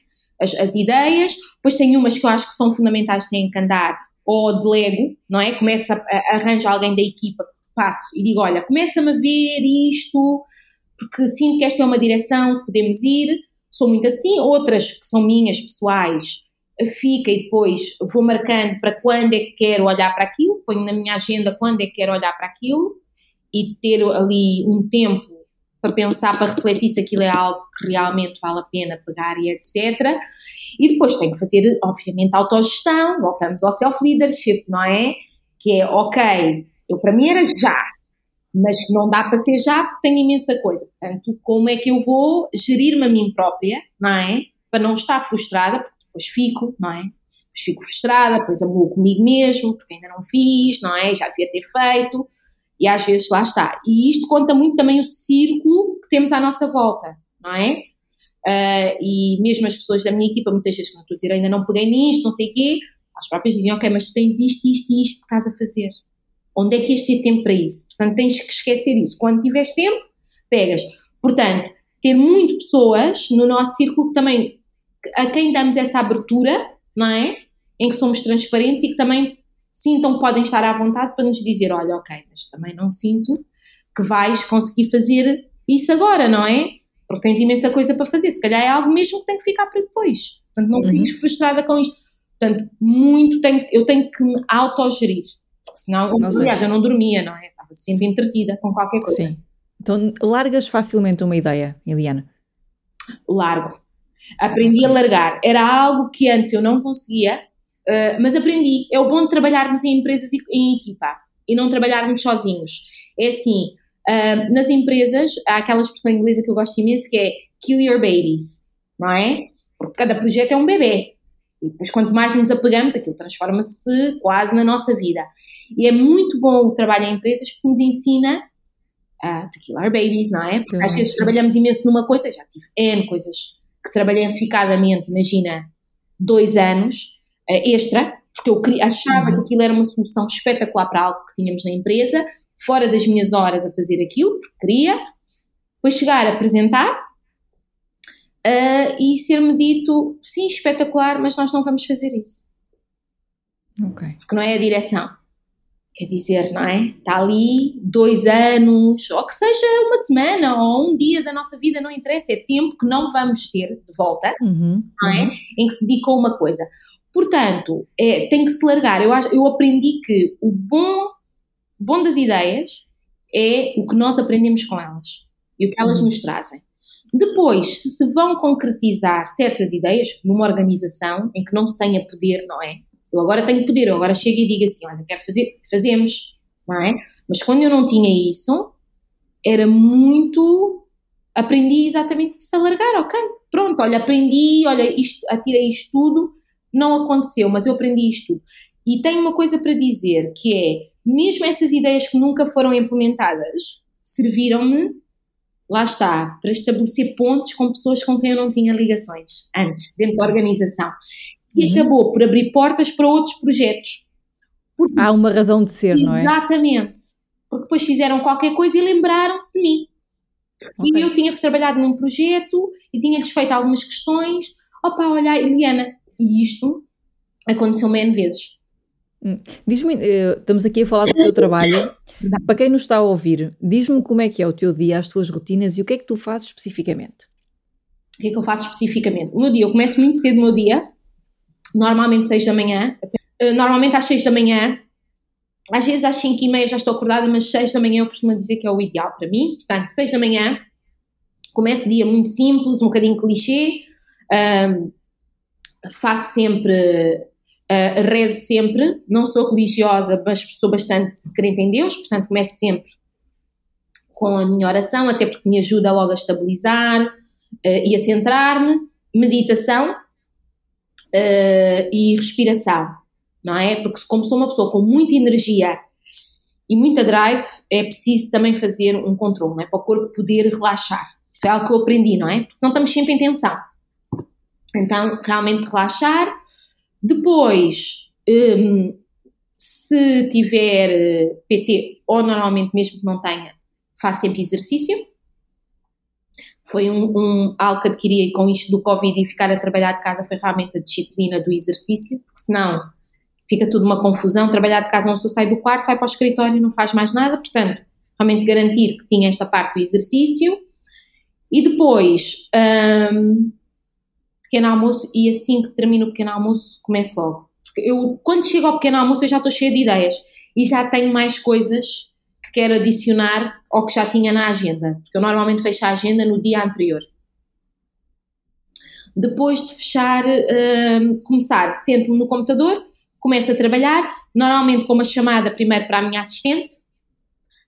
As, as ideias. Depois tenho umas que eu acho que são fundamentais, têm que andar, ou delego, não é? Começo a, a arranjo alguém da equipa que passo e digo: olha, começa-me a ver isto, porque sinto que esta é uma direção que podemos ir. Sou muito assim. Outras que são minhas, pessoais, fica e depois vou marcando para quando é que quero olhar para aquilo, ponho na minha agenda quando é que quero olhar para aquilo e ter ali um tempo para pensar, para refletir se aquilo é algo que realmente vale a pena pegar e etc. E depois tenho que fazer, obviamente, autogestão, voltamos ao self-leadership, não é? Que é, ok, eu para mim era já, mas não dá para ser já porque tenho imensa coisa. Portanto, como é que eu vou gerir-me a mim própria, não é? Para não estar frustrada, porque depois fico, não é? Depois fico frustrada, depois amuo comigo mesmo, porque ainda não fiz, não é? Já devia ter feito, e às vezes lá está. E isto conta muito também o círculo que temos à nossa volta, não é? Ah, e mesmo as pessoas da minha equipa, muitas vezes, como estou a dizer, ainda não peguei nisto, não sei o quê, as próprias dizem, ok, mas tu tens isto, isto e isto que estás a fazer. Onde é que ias ter tempo para isso? Portanto, tens que esquecer isso. Quando tiveres tempo, pegas. Portanto, ter muito pessoas no nosso círculo que também, a quem damos essa abertura, não é? Em que somos transparentes e que também sintam que podem estar à vontade para nos dizer, olha, ok, mas também não sinto que vais conseguir fazer isso agora, não é? Porque tens imensa coisa para fazer. Se calhar é algo mesmo que tem que ficar para depois. Portanto, não Uhum. fiques frustrada com isto. Portanto, muito tenho, eu tenho que me autogerir. Porque senão, seja- aliás, eu não dormia, não é? Estava sempre entretida com qualquer coisa. Sim. Então, largas facilmente uma ideia, Eliana. largo. Aprendi a largar. Era algo que antes eu não conseguia, eh, mas aprendi. É o bom de trabalharmos em empresas e em equipa e não trabalharmos sozinhos. É assim, eh, nas empresas há aquela expressão inglesa que eu gosto imenso que é kill your babies, não é? Porque cada projeto é um bebê. E depois, quanto mais nos apegamos, aquilo transforma-se quase na nossa vida. E é muito bom o trabalho em empresas porque nos ensina a to kill our babies, não é? Porque às vezes trabalhamos imenso numa coisa, já tive N coisas que trabalhei eficadamente, imagina, dois anos extra, porque eu achava Uhum. que aquilo era uma solução espetacular para algo que tínhamos na empresa, fora das minhas horas a fazer aquilo, porque queria, depois chegar a apresentar eh, e ser-me dito, sim, espetacular, mas nós não vamos fazer isso, Ok. porque não é a direção. Quer dizer, não é? Está ali dois anos, ou que seja uma semana ou um dia da nossa vida, não interessa, é tempo que não vamos ter de volta Uhum. não é? uhum. em que se dedica a uma coisa. Portanto, é, tem que se largar. Eu, acho, eu aprendi que o bom, bom das ideias é o que nós aprendemos com elas e o que elas nos trazem. Depois, se se vão concretizar certas ideias numa organização em que não se tenha poder, não é? Eu agora tenho poder, eu agora chego e digo assim, olha, quero fazer, fazemos, não é? Mas quando eu não tinha isso, era muito. Aprendi exatamente de se alargar, ok? Pronto, olha, aprendi, olha, isto, atirei isto tudo, não aconteceu, mas eu aprendi isto. E tenho uma coisa para dizer, que é, mesmo essas ideias que nunca foram implementadas, serviram-me, lá está, para estabelecer pontos com pessoas com quem eu não tinha ligações antes, dentro da organização. E Uhum. acabou por abrir portas para outros projetos. Há uma razão de ser, não é? Exatamente. Porque depois fizeram qualquer coisa e lembraram-se de mim. Ok. E eu tinha trabalhado num projeto e tinha-lhes feito algumas questões. Opa, olha, Eliana, e isto aconteceu-me N vezes. Diz-me, eh, estamos aqui a falar do teu trabalho. Para quem nos está a ouvir, diz-me como é que é o teu dia, as tuas rotinas e o que é que tu fazes especificamente. O que é que eu faço especificamente? O meu dia, eu começo muito cedo o meu dia, normalmente 6 da manhã, eh, normalmente às 6 da manhã, às vezes às 5 e meia já estou acordada, mas 6 da manhã eu costumo dizer que é o ideal para mim. Portanto, 6 da manhã, começo o dia muito simples, um bocadinho clichê, ahm, faço sempre, ah, rezo sempre, não sou religiosa, mas sou bastante crente em Deus, portanto começo sempre com a minha oração, até porque me ajuda logo a estabilizar eh, e a centrar-me. Meditação, uh, e respiração, não é? Porque como sou uma pessoa com muita energia e muita drive, é preciso também fazer um controle, não é? Para o corpo poder relaxar. Isso é algo que eu aprendi, não é? Porque senão estamos sempre em tensão. Então, realmente relaxar. Depois, um, se tiver eh, PT, ou normalmente mesmo que não tenha, faço sempre exercício. Foi um, um, algo que adquiri com isto do Covid e ficar a trabalhar de casa foi realmente a disciplina do exercício, porque senão fica tudo uma confusão. Trabalhar de casa, uma pessoa sai do quarto, vai para o escritório e não faz mais nada. Portanto, realmente garantir que tinha esta parte do exercício. E depois, um, pequeno almoço, e assim que termino o pequeno almoço, começo logo. Porque eu, quando chego ao pequeno almoço, eu já estou cheia de ideias e já tenho mais coisas que quero adicionar ao que já tinha na agenda. Porque eu normalmente fecho a agenda no dia anterior. Depois de fechar, um, começar, sento-me no computador, começo a trabalhar, normalmente com uma chamada primeiro para a minha assistente,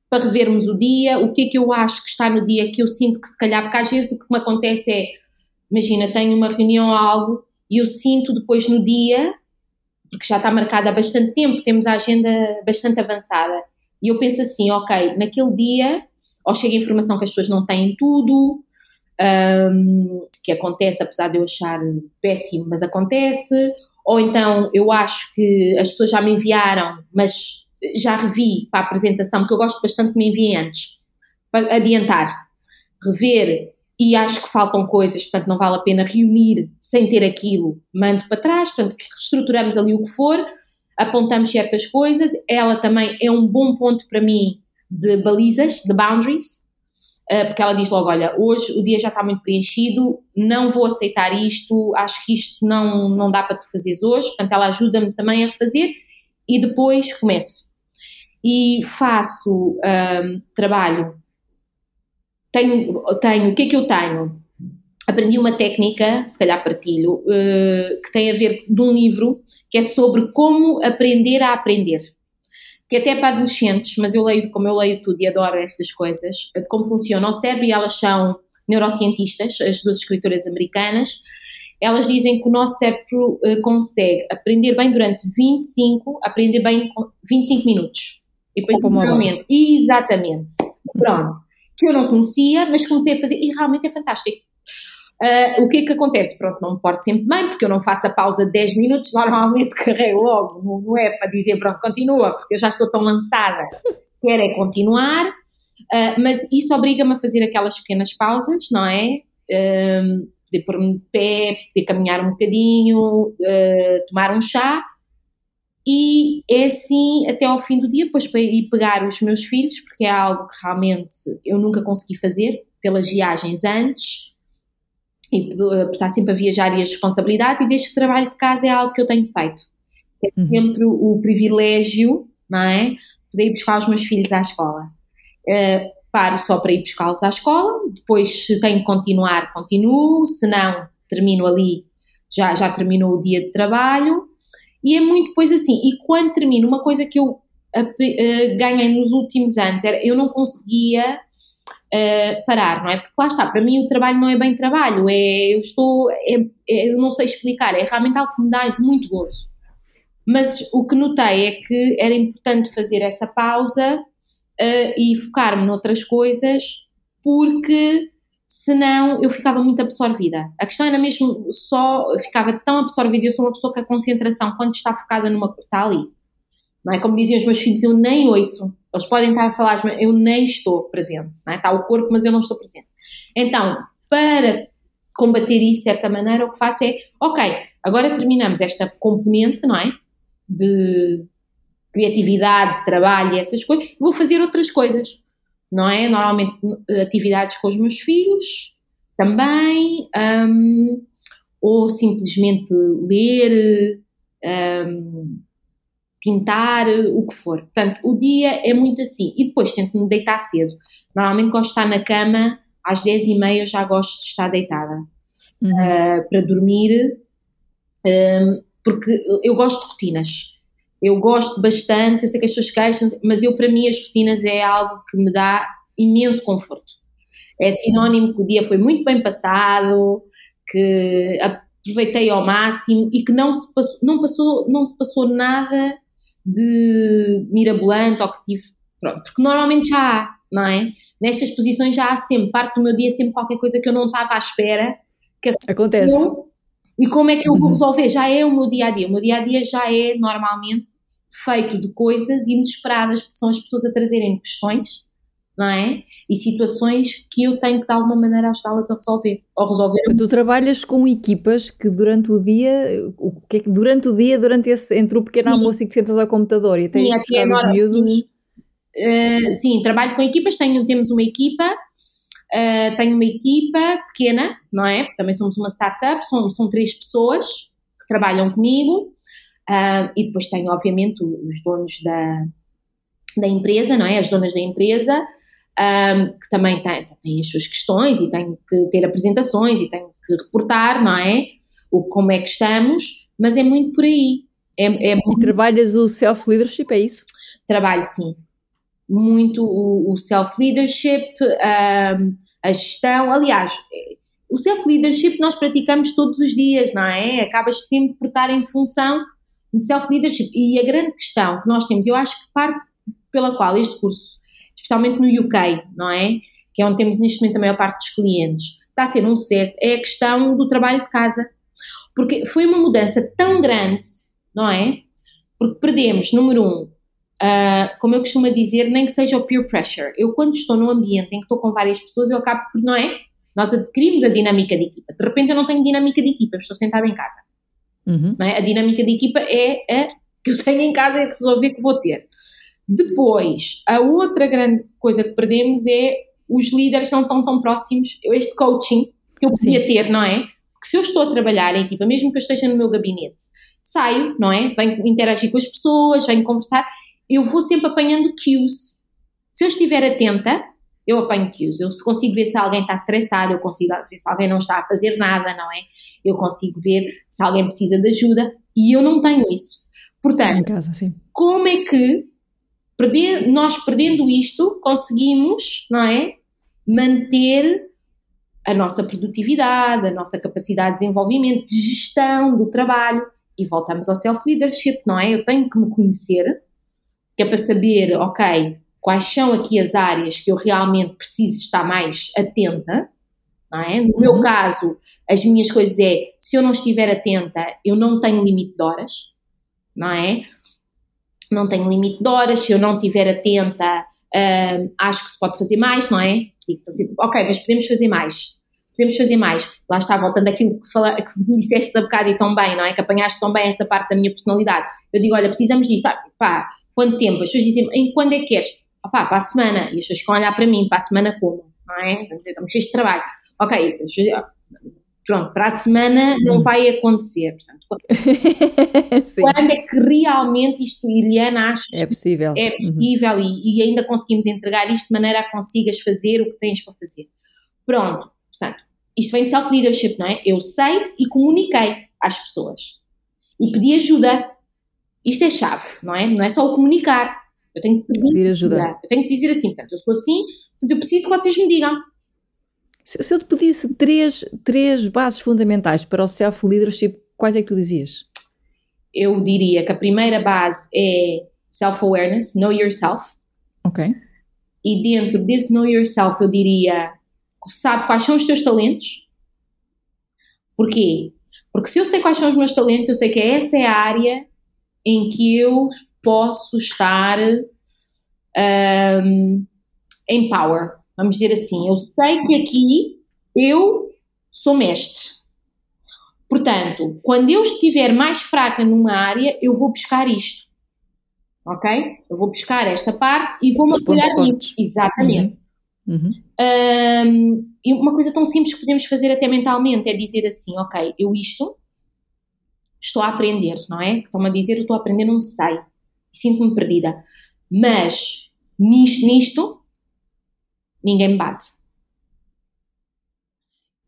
para revermos o dia, o que é que eu acho que está no dia que eu sinto que se calhar, porque às vezes o que me acontece é, imagina, tenho uma reunião ou algo e eu sinto depois no dia, porque já está marcada há bastante tempo, temos a agenda bastante avançada, e eu penso assim, ok, naquele dia, ou chega informação que as pessoas não têm tudo, um, que acontece, apesar de eu achar péssimo, mas acontece, ou então eu acho que as pessoas já me enviaram, mas já revi para a apresentação, porque eu gosto bastante que me enviem antes, para adiantar, rever e acho que faltam coisas, portanto não vale a pena reunir sem ter aquilo, mando para trás, portanto estruturamos ali o que for, apontamos certas coisas, ela também é um bom ponto para mim de balizas, de boundaries, eh, porque ela diz logo, olha, hoje o dia já está muito preenchido, não vou aceitar isto, acho que isto não, não dá para tu fazeres hoje, portanto ela ajuda-me também a refazer e depois começo. E faço um, trabalho. Tenho, tenho, o que é que eu tenho? Aprendi uma técnica, se calhar partilho, uh, que tem a ver de um livro que é sobre como aprender a aprender. Que até é para adolescentes, mas eu leio, como eu leio tudo e adoro estas coisas, como funciona o cérebro e elas são neurocientistas, as duas escritoras americanas, elas dizem que o nosso cérebro uh, consegue aprender bem durante 25, aprender bem 25 minutos. E depois, realmente, exatamente. Pronto. Que eu não conhecia, mas comecei a fazer e realmente é fantástico. Uh, o que é que acontece? Pronto, não me porto sempre bem, porque eu não faço a pausa de 10 minutos, [laughs] normalmente carrego logo, não é para dizer pronto, continua, porque eu já estou tão lançada, quero é continuar, uh, mas isso obriga-me a fazer aquelas pequenas pausas, não é? Uh, poder pôr-me de pé, poder caminhar um bocadinho, uh, tomar um chá, e é assim até ao fim do dia, depois para ir pegar os meus filhos, porque é algo que realmente eu nunca consegui fazer pelas viagens antes, e por estar sempre a viajar e as responsabilidades, e desde que trabalho de casa é algo que eu tenho feito. É uhum. sempre o privilégio, não é? Poder ir buscar os meus filhos à escola. Uh, paro só para ir buscá-los à escola, depois se tenho que continuar, continuo, se não, termino ali, já, já terminou o dia de trabalho e é muito depois assim. E quando termino, uma coisa que eu uh, ganhei nos últimos anos era eu não conseguia uh, parar, não é? Porque lá está, para mim o trabalho não é bem trabalho, é, eu estou, é, é, eu não sei explicar, é realmente algo que me dá muito gozo. Mas o que notei é que era importante fazer essa pausa uh, e focar-me noutras coisas, porque senão eu ficava muito absorvida. A questão era mesmo só, ficava tão absorvida, eu sou uma pessoa que a concentração, quando está focada numa, está ali. Não é? Como diziam os meus filhos, eu nem ouço. Eles podem estar a falar, mas eu nem estou presente. Não é? Está o corpo, mas eu não estou presente. Então, para combater isso de certa maneira, o que faço é, ok, agora terminamos esta componente, não é? De criatividade, trabalho e essas coisas, vou fazer outras coisas não é? Normalmente atividades com os meus filhos também, um, ou simplesmente ler, um, pintar, o que for. Portanto, o dia é muito assim. E depois tento me deitar cedo. Normalmente gosto de estar na cama às 10 e meia, já gosto de estar deitada uhum. uh, para dormir, um, porque eu gosto de rotinas eu gosto bastante, eu sei que as pessoas queixam, mas eu, para mim, as rotinas é algo que me dá imenso conforto. É sinónimo que o dia foi muito bem passado, que aproveitei ao máximo e que não se passou, não passou, não se passou nada de mirabolante ou que tive, pronto, porque normalmente já há, não é? Nestas posições já há sempre, parte do meu dia sempre qualquer coisa que eu não estava à espera. Que Acontece. E como é que eu vou uhum. resolver? Já é o meu dia a dia. O meu dia a dia já é normalmente feito de coisas inesperadas, porque são as pessoas a trazerem questões não é? E situações que eu tenho que de alguma maneira ajudá-las a resolver. Ou resolver. Tu trabalhas com equipas que durante o dia, o que é que durante o dia, durante esse, entre o pequeno sim. almoço e que sentas ao computador e tens sim, é os miúdos. Sim. Uh, sim, trabalho com equipas, tenho, temos uma equipa, uh, tenho uma equipa pequena, não é? Porque também somos uma startup, são, são três pessoas que trabalham comigo, uh, e depois tenho, obviamente, os donos da, da empresa, não é? As donas da empresa, um, que também tem, tem as suas questões e tem que ter apresentações e tem que reportar, não é? O, como é que estamos, mas é muito por aí. É, é muito... E trabalhas o self-leadership, é isso? Trabalho, sim. Muito o, o self-leadership, um, a gestão. Aliás, o self-leadership nós praticamos todos os dias, não é? Acabas sempre por estar em função de self-leadership. E a grande questão que nós temos, eu acho que parte pela qual este curso especialmente no UK, não é? Que é onde temos neste momento a maior parte dos clientes. Está a ser um sucesso, é a questão do trabalho de casa. Porque foi uma mudança tão grande, não é? Porque perdemos, número um, uh, como eu costumo dizer, nem que seja o peer pressure. Eu, quando estou num ambiente em que estou com várias pessoas, eu acabo por, não é? Nós adquirimos a dinâmica de equipa. De repente eu não tenho dinâmica de equipa, estou sentada em casa. Uhum. É? A dinâmica de equipa é a que eu tenho em casa e resolver que vou ter. Depois, a outra grande coisa que perdemos é os líderes não estão tão próximos, este coaching que eu podia Sim. ter, não é? Que se eu estou a trabalhar em equipa, mesmo que eu esteja no meu gabinete, saio, não é? Venho interagir com as pessoas, venho conversar, eu vou sempre apanhando cues. Se eu estiver atenta, eu apanho cues. Eu consigo ver se alguém está estressado, eu consigo ver se alguém não está a fazer nada, não é? Eu consigo ver se alguém precisa de ajuda e eu não tenho isso. Portanto, casa, como é que Perder, nós perdendo isto, conseguimos, não é? Manter a nossa produtividade, a nossa capacidade de desenvolvimento, de gestão do trabalho e voltamos ao self-leadership, não é? Eu tenho que me conhecer, que é para saber, ok, quais são aqui as áreas que eu realmente preciso estar mais atenta, não é? No uhum. meu caso, as minhas coisas é, se eu não estiver atenta, eu não tenho limite de horas, não é? não tenho limite de horas, se eu não estiver atenta, uh, acho que se pode fazer mais, não é? Digo assim, ok, mas podemos fazer mais. Podemos fazer mais. Lá está, voltando àquilo que, fala, que me disseste há bocado e tão bem, não é? Que apanhaste tão bem essa parte da minha personalidade. Eu digo, olha, precisamos disso. Ah, pá, quanto tempo? As pessoas dizem, em quando é que queres? Ah, pá, para a semana. E as pessoas ficam a olhar para mim, para a semana como? Não é? Vamos dizer, estamos cheios de trabalho. Ok, pronto, para a semana não vai acontecer. Portanto, quando [laughs] é que realmente isto, Eliana, acha é possível, é uhum. possível uhum. e, e, ainda conseguimos entregar isto de maneira a que consigas fazer o que tens para fazer? Pronto, portanto, isto vem de self-leadership, não é? Eu sei e comuniquei às pessoas e pedi ajuda. Isto é chave, não é? Não é só o comunicar. Eu tenho que pedir, pedir ajuda. Eu tenho que dizer assim, portanto, eu sou assim, portanto, eu preciso que vocês me digam se, eu te pedisse três, três bases fundamentais para o self-leadership, quais é que tu dizias? Eu diria que a primeira base é self-awareness, know yourself. Ok. E dentro desse know yourself, eu diria, sabe quais são os teus talentos? Porquê? Porque se eu sei quais são os meus talentos, eu sei que essa é a área em que eu posso estar um, em power. Vamos dizer assim, eu sei que aqui eu sou mestre. Portanto, quando eu estiver mais fraca numa área, eu vou buscar isto. Ok? Eu vou buscar esta parte e vou-me apoiar nisso. Exatamente. Uhum. Uhum. Um, e uma coisa tão simples que podemos fazer até mentalmente é dizer assim: Ok, eu isto estou a aprender, não é? Estão-me a dizer, eu estou a aprender, não sei. Sinto-me perdida. Mas nisto, nisto ninguém me bate.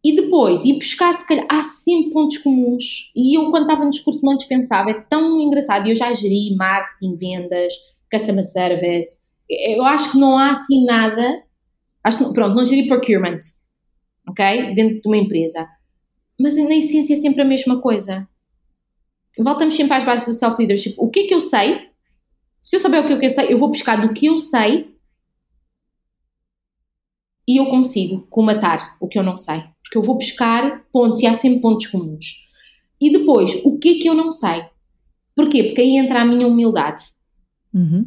E depois, ir buscar, se calhar, há sempre pontos comuns. E eu, quando estava no discurso, não dispensava. É tão engraçado. Eu já geri marketing, vendas, customer service. Eu acho que não há assim nada. Acho que, pronto, não geri procurement. Ok? Dentro de uma empresa. mas na essência é sempre a mesma coisa. Voltamos sempre às bases do self-leadership. O que é que eu sei? Se eu souber o que é que eu sei, eu vou buscar do que eu sei e eu consigo comatar o que eu não sei. Porque eu vou buscar pontos e há sempre pontos comuns. E depois, o que é que eu não sei? Porquê? Porque aí entra a minha humildade. Uhum.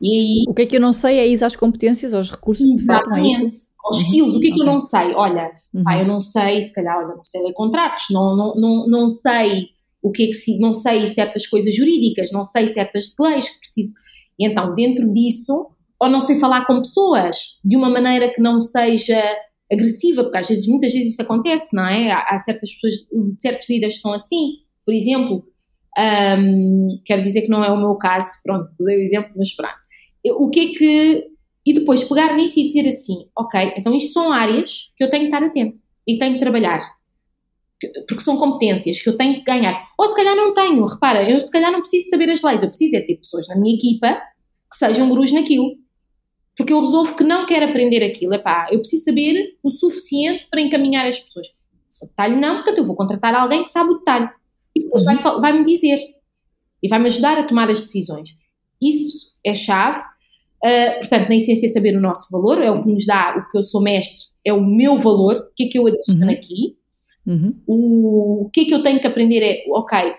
E aí, o que é que eu não sei é isso às competências, aos recursos que faltam, é isso? Aos skills, o que é que okay. eu não sei? Olha, uhum. pá, eu não sei, se calhar, olha, não sei ler contratos, não, não, não, não sei o que é que não sei certas coisas jurídicas, não sei certas leis que preciso. E então, dentro disso, ou não sei falar com pessoas de uma maneira que não seja agressiva, porque às vezes, muitas vezes isso acontece, não é? Há, há certas pessoas, certos líderes são assim. Por exemplo, um, quero dizer que não é o meu caso, pronto, usei o exemplo, mas pronto. O que é que. E depois pegar nisso e dizer assim: ok, então isto são áreas que eu tenho que estar atento e tenho que trabalhar. Porque são competências que eu tenho que ganhar. Ou se calhar não tenho, repara, eu se calhar não preciso saber as leis, eu preciso é ter pessoas na minha equipa que sejam gurus naquilo. Porque eu resolvo que não quero aprender aquilo. Epá, eu preciso saber o suficiente para encaminhar as pessoas. O detalhe não, portanto eu vou contratar alguém que sabe o detalhe. E depois uhum. vai, vai-me dizer. E vai-me ajudar a tomar as decisões. Isso é chave. Uh, portanto, na essência, saber o nosso valor é o que nos dá, o que eu sou mestre, é o meu valor, o que é que eu adiciono uhum. aqui. Uhum. O, o que é que eu tenho que aprender é, ok,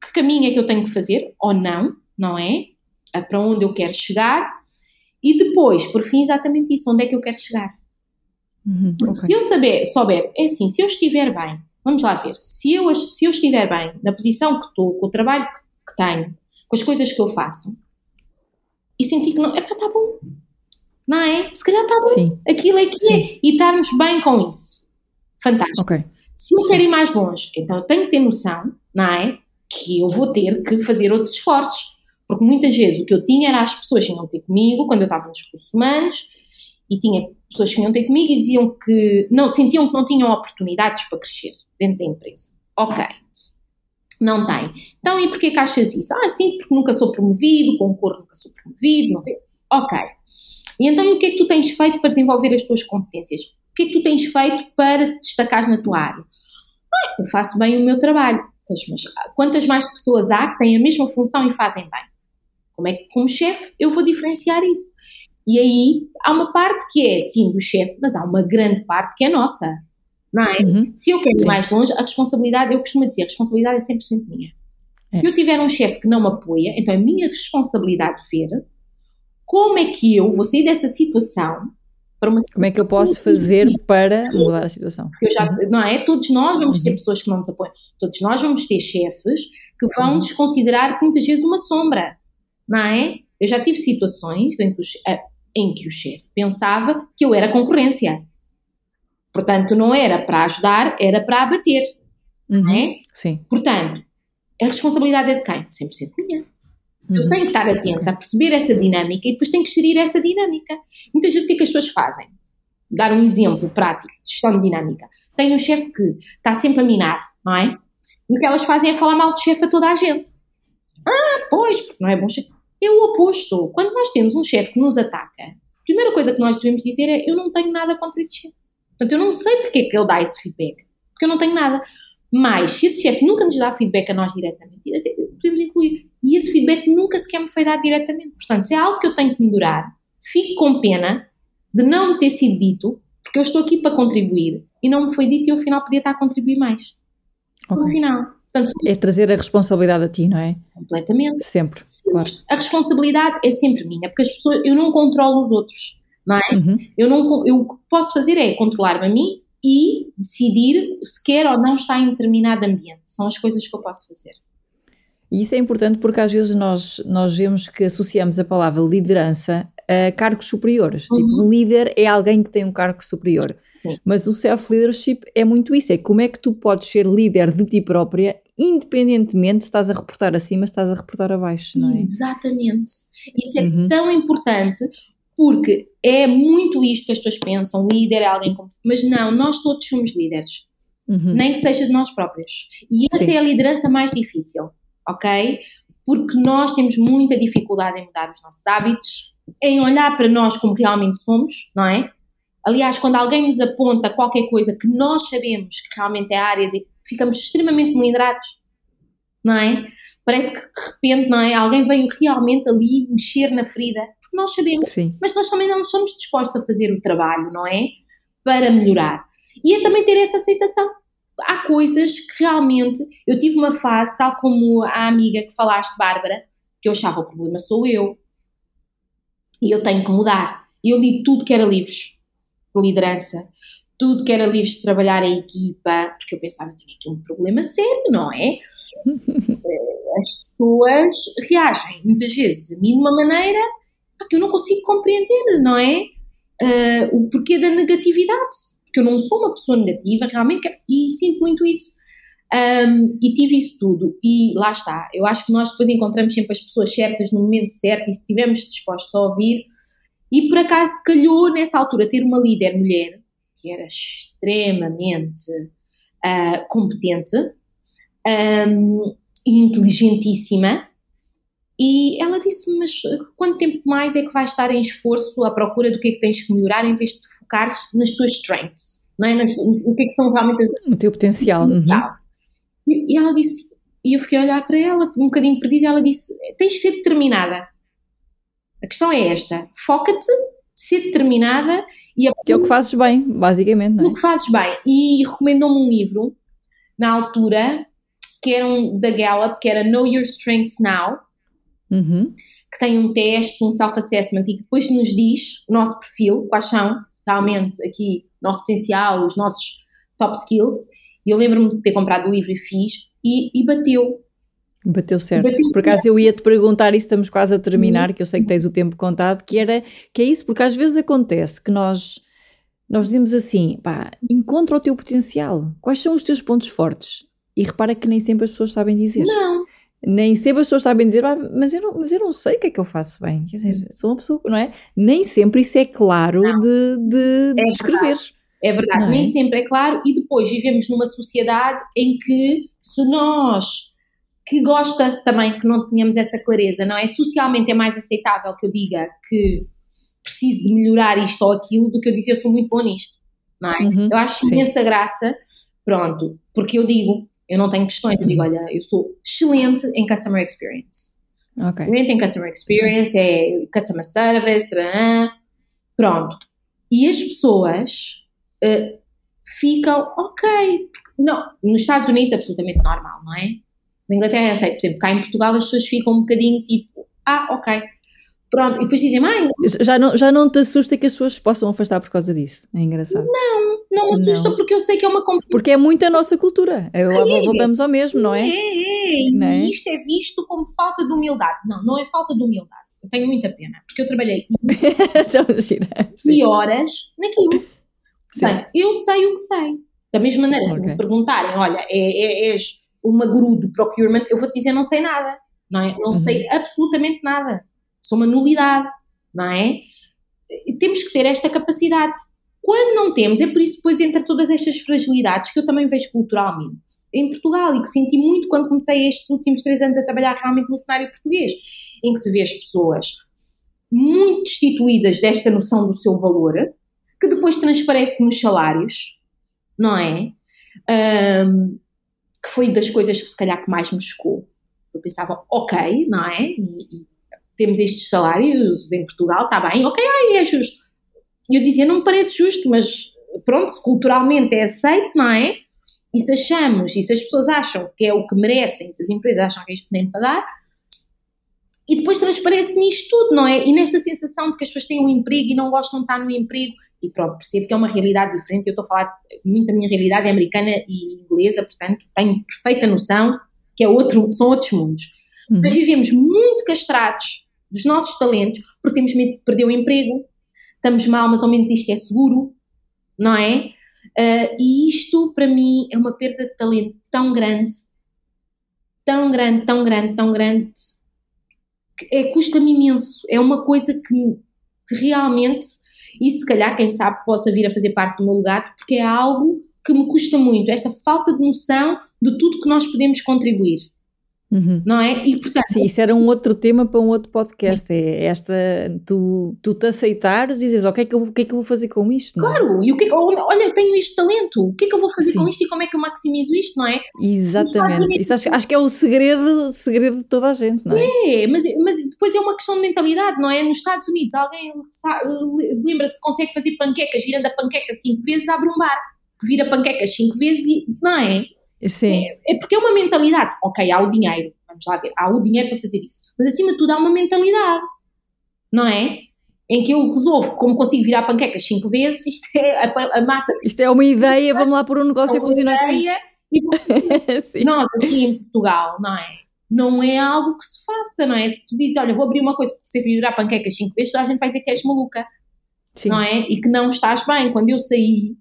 que caminho é que eu tenho que fazer, ou não, não é? Para onde eu quero chegar. E depois, por fim, exatamente isso, onde é que eu quero chegar. Uhum, okay. Se eu saber, souber, é assim, se eu estiver bem, vamos lá ver, se eu, se eu estiver bem na posição que estou, com o trabalho que, que tenho, com as coisas que eu faço, e sentir que não, é para tá bom, não é? Se calhar está bom, Sim. aquilo é que Sim. é, e estarmos bem com isso. Fantástico. Okay. Se eu quero ir mais longe, então eu tenho que ter noção, não é? Que eu vou ter que fazer outros esforços. Porque muitas vezes o que eu tinha era as pessoas que vinham ter comigo quando eu estava nos cursos humanos e tinha pessoas que vinham ter comigo e diziam que não sentiam que não tinham oportunidades para crescer dentro da empresa. Ok. Não tem. Então, e porquê que achas isso? Ah, sim, porque nunca sou promovido, concorro nunca sou promovido, não sei. Ok. E então, e o que é que tu tens feito para desenvolver as tuas competências? O que é que tu tens feito para te destacar na tua área? Ah, eu faço bem o meu trabalho. Pois, mas quantas mais pessoas há que têm a mesma função e fazem bem? Como é que, como chefe, eu vou diferenciar isso? E aí, há uma parte que é, sim, do chefe, mas há uma grande parte que é nossa não é? Uhum. Se eu quero ir mais longe, a responsabilidade, eu costumo dizer, a responsabilidade é 100% minha. É. Se eu tiver um chefe que não me apoia, então é minha responsabilidade ver como é que eu vou sair dessa situação Como é que eu posso fazer para mudar a situação? Já, uhum. Não é? Todos nós vamos ter uhum. pessoas que não nos apoiam, todos nós vamos ter chefes que vão uhum. desconsiderar muitas vezes uma sombra, não é? Eu já tive situações em que o, em que o chefe pensava que eu era concorrência. Portanto, não era para ajudar, era para abater. Uhum. É? Sim. Portanto, a responsabilidade é de quem? 100% minha. Uhum. Eu tenho que estar atenta a perceber essa dinâmica e depois tenho que gerir essa dinâmica. Muitas vezes o que é que as pessoas fazem? Dar um exemplo prático de gestão de dinâmica. Tem um chefe que está sempre a minar, não é? E o que elas fazem é falar mal de chefe a toda a gente. Ah, pois, porque não é bom chefe. É o oposto. Quando nós temos um chefe que nos ataca, a primeira coisa que nós devemos dizer é: Eu não tenho nada contra esse chefe. Portanto, eu não sei porque é que ele dá esse feedback, porque eu não tenho nada. Mas, se esse chefe nunca nos dá feedback a nós diretamente, podemos incluir. E esse feedback nunca sequer me foi dado diretamente. Portanto, se é algo que eu tenho que melhorar, fico com pena de não me ter sido dito, porque eu estou aqui para contribuir e não me foi dito e eu, ao final, podia estar a contribuir mais. Okay. No final. Portanto, é trazer a responsabilidade a ti, não é? Completamente. Sempre, sempre, claro. A responsabilidade é sempre minha, porque as pessoas, eu não controlo os outros não é? Uhum. Eu, não, eu, o que posso fazer é controlar-me a mim e decidir se quer ou não estar em determinado ambiente. São as coisas que eu posso fazer. E isso é importante porque às vezes nós, nós vemos que associamos a palavra liderança a cargos superiores. Tipo, uhum. Tipo, um líder é alguém que tem um cargo superior. Sim. Mas o self-leadership é muito isso, é como é que tu podes ser líder de ti própria, independentemente se estás a reportar acima, se estás a reportar abaixo, não é? Exatamente. Isso é uhum. tão importante porque é muito isto que as pessoas pensam, líder é alguém com... Mas não, nós todos somos líderes. Uhum. Nem que seja de nós próprios. E essa Sim. é a liderança mais difícil, ok? Porque nós temos muita dificuldade em mudar os nossos hábitos, em olhar para nós como realmente somos, não é? Aliás, quando alguém nos aponta qualquer coisa que nós sabemos que realmente é a área de. ficamos extremamente melindrados, não é? Parece que de repente, não é? Alguém veio realmente ali mexer na ferida, porque nós sabemos, Sim. mas nós também não estamos dispostos a fazer o trabalho, não é? Para melhorar. E é também ter essa aceitação. Há coisas que realmente. Eu tive uma fase, tal como a amiga que falaste, Bárbara, que eu achava o problema sou eu. E eu tenho que mudar. E eu li tudo que era livros de liderança, tudo que era livros de trabalhar em equipa, porque eu pensava que tinha aqui um problema sério, não é? [laughs] As pessoas reagem muitas vezes a mim de uma maneira que eu não consigo compreender, não é? Uh, o porquê da negatividade, porque eu não sou uma pessoa negativa, realmente, e sinto muito isso. Um, e tive isso tudo, e lá está. Eu acho que nós depois encontramos sempre as pessoas certas no momento certo, e se estivermos dispostos a ouvir, e por acaso calhou nessa altura ter uma líder mulher que era extremamente uh, competente um, e inteligentíssima. E ela disse: Mas quanto tempo mais é que vais estar em esforço à procura do que é que tens que melhorar em vez de te focares nas tuas strengths? Não é? Nas, no que é que são realmente as, o teu potencial. potencial. Uhum. E, e ela disse: E eu fiquei a olhar para ela, um bocadinho perdida. Ela disse: Tens de ser determinada. A questão é esta: foca-te, ser determinada e. Que é o que fazes bem, basicamente. Não é? O que fazes bem. E recomendou-me um livro, na altura, que era um, da Gallup, que era Know Your Strengths Now, uhum. que tem um teste, um self-assessment e que depois nos diz o nosso perfil, quais são realmente aqui nosso potencial, os nossos top skills. E eu lembro-me de ter comprado o livro e fiz, e, e bateu. Bateu certo. Bateu por acaso eu ia te perguntar, e estamos quase a terminar, que eu sei que tens o tempo contado, que era que é isso, porque às vezes acontece que nós nós dizemos assim, pá, encontra o teu potencial. Quais são os teus pontos fortes? E repara que nem sempre as pessoas sabem dizer. Não. Nem sempre as pessoas sabem dizer, ah, mas, eu não, mas eu não sei o que é que eu faço bem. Quer dizer, sou uma pessoa, não é? Nem sempre isso é claro não. de, de, de é descrever. Verdade. É verdade, é? nem sempre é claro. E depois vivemos numa sociedade em que se nós que gosta também que não tenhamos essa clareza, não é? Socialmente é mais aceitável que eu diga que preciso de melhorar isto ou aquilo do que eu dizer eu sou muito bom nisto, não é? Uhum, eu acho imensa graça, pronto, porque eu digo, eu não tenho questões, eu digo, olha, eu sou excelente em customer experience. Okay. Excelente em customer experience, é customer service, pronto. E as pessoas uh, ficam, ok, não, nos Estados Unidos é absolutamente normal, não é? Na Inglaterra é aceito, por exemplo, cá em Portugal as pessoas ficam um bocadinho tipo, ah, ok. Pronto, e depois dizem, mãe. Já não, já não te assusta que as pessoas possam afastar por causa disso? É engraçado. Não, não me assusta não. porque eu sei que é uma competição. Porque é muito a nossa cultura. Eu, é, voltamos ao mesmo, não é? É, é. Não é? E isto é visto como falta de humildade. Não, não é falta de humildade. Eu tenho muita pena, porque eu trabalhei [laughs] então, e horas naquilo. Portanto, eu sei o que sei. Da mesma maneira, okay. se me perguntarem, olha, é, é, és uma guru do procurement, eu vou-te dizer não sei nada, não é? Não uhum. sei absolutamente nada. Sou uma nulidade, não é? Temos que ter esta capacidade. Quando não temos, é por isso depois entra todas estas fragilidades que eu também vejo culturalmente em Portugal e que senti muito quando comecei estes últimos três anos a trabalhar realmente no cenário português, em que se vê as pessoas muito destituídas desta noção do seu valor, que depois transparece nos salários, não é? Um, que foi das coisas que se calhar que mais me chocou. Eu pensava, ok, não é? E, e temos estes salários em Portugal, está bem, ok, aí é justo. E eu dizia, não me parece justo, mas pronto, se culturalmente é aceito, não é? E se achamos, e se as pessoas acham que é o que merecem, se as empresas acham que é isto nem para dar, e depois transparece nisto tudo, não é? E nesta sensação de que as pessoas têm um emprego e não gostam de estar no emprego, e pronto, percebo que é uma realidade diferente, eu estou a falar, muito da minha realidade é americana e inglesa, portanto tenho perfeita noção que é outro, são outros mundos. Uhum. Mas vivemos muito castrados dos nossos talentos, porque temos medo de perder o emprego, estamos mal, mas ao menos isto é seguro, não é? Uh, e isto, para mim, é uma perda de talento tão grande, tão grande, tão grande, tão grande, que é, custa-me imenso. É uma coisa que, que realmente e se calhar, quem sabe, possa vir a fazer parte do meu legado, porque é algo que me custa muito, esta falta de noção de tudo que nós podemos contribuir. Uhum. Não é? E portanto. Sim, isso era um outro tema para um outro podcast. É esta. Tu, tu te aceitares e dizes, o que, é que eu, o que é que eu vou fazer com isto? É? Claro, e o que, é olha, eu tenho este talento, o que é que eu vou fazer Sim. com isto e como é que eu maximizo isto, não é? Exatamente. Isso acho, acho, que é o segredo, segredo de toda a gente, não é? É, mas, mas depois é uma questão de mentalidade, não é? Nos Estados Unidos, alguém lembra-se que consegue fazer panquecas, girando a panqueca cinco vezes, abre um bar que vira panquecas cinco vezes e. Não é? Sim. É, é, porque é uma mentalidade. Ok, há o dinheiro, vamos lá ver, há o dinheiro para fazer isso. Mas acima de tudo há uma mentalidade, não é? Em que eu resolvo como consigo virar panquecas cinco vezes, isto é a, a massa. Isto é uma ideia, vamos lá pôr um negócio é a funcionar com isto. E, [laughs] nós aqui em Portugal, não é? Não é algo que se faça, não é? Se tu dizes, olha, vou abrir uma coisa para você virar panquecas cinco vezes, a gente vai dizer que és maluca. Sim. Não é? E que não estás bem. Quando eu saí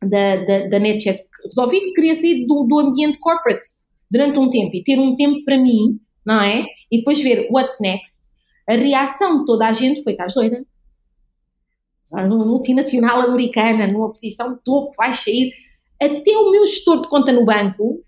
da, da, da NetChess, resolvi que queria sair do, do ambiente corporate durante um tempo e ter um tempo para mim, não é? E depois ver what's next. A reação de toda a gente foi: estás doida? Numa multinacional americana, numa posição de topo, vais sair. Até o meu gestor de conta no banco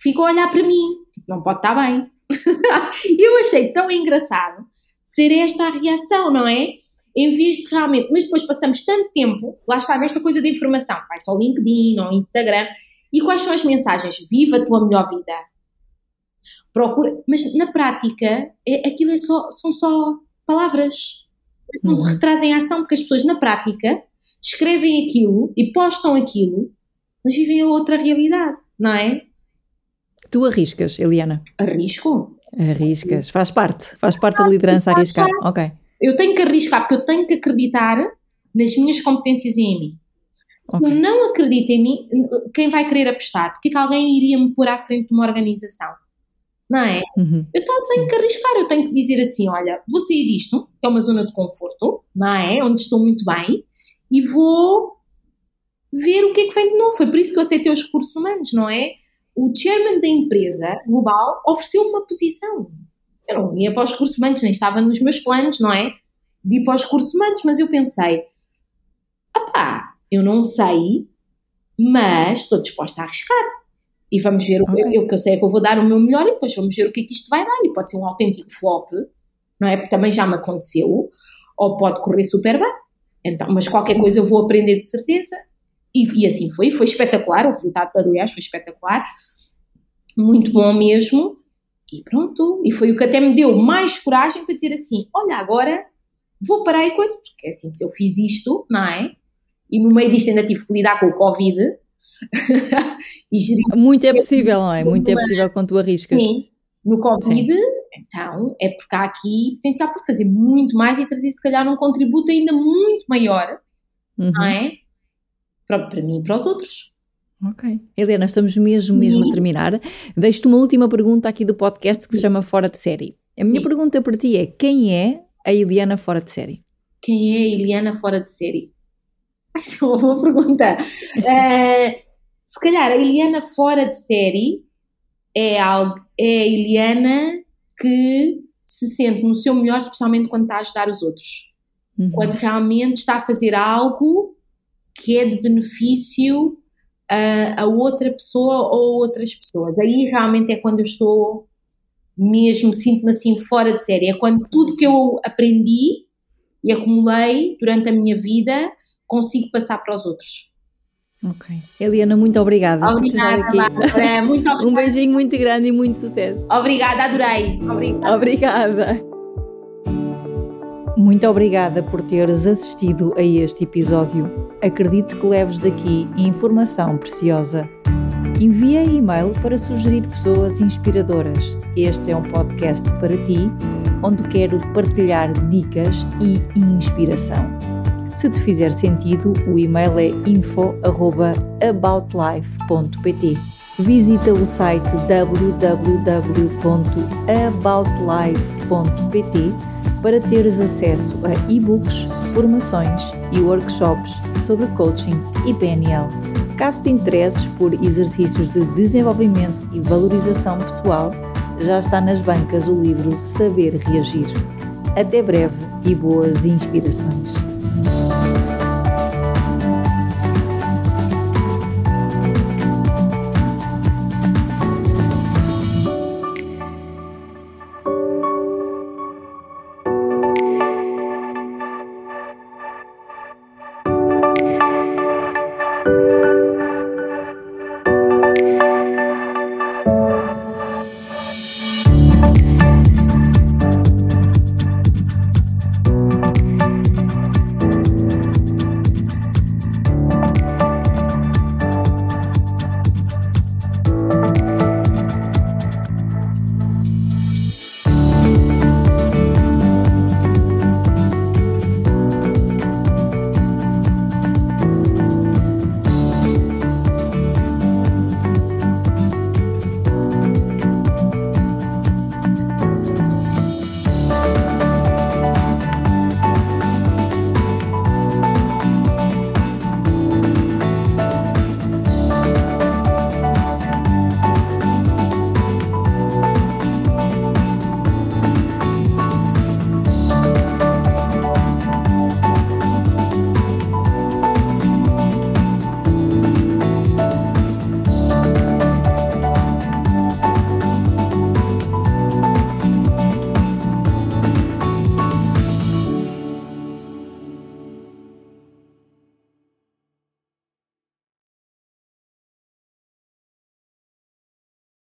ficou a olhar para mim. Tipo, não pode estar bem. [laughs] eu achei tão engraçado ser esta a reação, não é? Em vez de realmente. Mas depois passamos tanto tempo, lá está nesta coisa de informação, vai só ao LinkedIn ou Instagram, e quais são as mensagens? Viva a tua melhor vida. Procura, mas na prática, é, aquilo é só, são só palavras. Não uhum. retrazem ação, porque as pessoas na prática escrevem aquilo e postam aquilo, mas vivem a outra realidade, não é? Tu arriscas, Eliana? Arrisco. Arriscas, faz parte, faz parte da liderança arriscar. Ok. Eu tenho que arriscar porque eu tenho que acreditar nas minhas competências e em mim. Se okay. eu não acredito em mim, quem vai querer apostar? Porque é que alguém iria me pôr à frente de uma organização? Não é? Uhum. Então eu tenho que arriscar, eu tenho que dizer assim: olha, vou sair disto, que é uma zona de conforto, não é? Onde estou muito bem, e vou ver o que é que vem de novo. Foi por isso que eu aceitei os recursos humanos, não é? O chairman da empresa global ofereceu uma posição. Eu não ia para os cursos humanos, nem estava nos meus planos, não é? De ir para os cursos humanos, mas eu pensei, opá, eu não sei, mas estou disposta a arriscar. E vamos ver, okay. o que eu sei é que eu vou dar o meu melhor e depois vamos ver o que é que isto vai dar. E pode ser um autêntico flop, não é? Porque também já me aconteceu, ou pode correr super bem. Então, mas qualquer coisa eu vou aprender de certeza. E, e assim foi, foi espetacular. O resultado, aliás, foi espetacular. Muito bom mesmo. E pronto, e foi o que até me deu mais coragem para dizer assim: olha, agora vou parar aí com isso, porque assim, se eu fiz isto, não é? E no meio disto ainda tive que lidar com o Covid. [laughs] e. Muito é possível, não é? Muito é possível quando tu arriscas. Sim, no Covid, Sim. então é porque há aqui potencial para fazer muito mais e trazer, se calhar, um contributo ainda muito maior, uhum. não é? Para, para mim e para os outros. Ok. Helena, estamos mesmo, mesmo Sim. a terminar. Deixo-te uma última pergunta aqui do podcast que se chama Fora de Série. A minha Sim. pergunta para ti é: quem é a Eliana fora de série? Quem é a Eliana fora de série? [laughs] Essa é uma boa pergunta. uh, se calhar a Eliana fora de série é, algo, é a Eliana que se sente no seu melhor, especialmente quando está a ajudar os outros. Uhum. Quando realmente está a fazer algo que é de benefício a, a outra pessoa ou outras pessoas. Aí realmente é quando eu estou mesmo, sinto-me assim fora de série. É quando tudo que eu aprendi e acumulei durante a minha vida consigo passar para os outros. Ok. Eliana, muito obrigada. Obrigada, por Bárbara. Muito [laughs] obrigada. um beijinho muito grande e muito sucesso. Obrigada, adorei. Obrigada. Obrigada. Muito obrigada por teres assistido a este episódio. Acredito que leves daqui informação preciosa. Envia e-mail para sugerir pessoas inspiradoras. Este é um podcast para ti, onde quero partilhar dicas e inspiração. Se te fizer sentido, o e-mail é info@aboutlife.pt. Visita o site www.aboutlife.pt para teres acesso a e-books, formações e workshops sobre coaching e PNL. Caso te interesses por exercícios de desenvolvimento e valorização pessoal, já está nas bancas o livro Saber Reagir. Até breve e boas inspirações!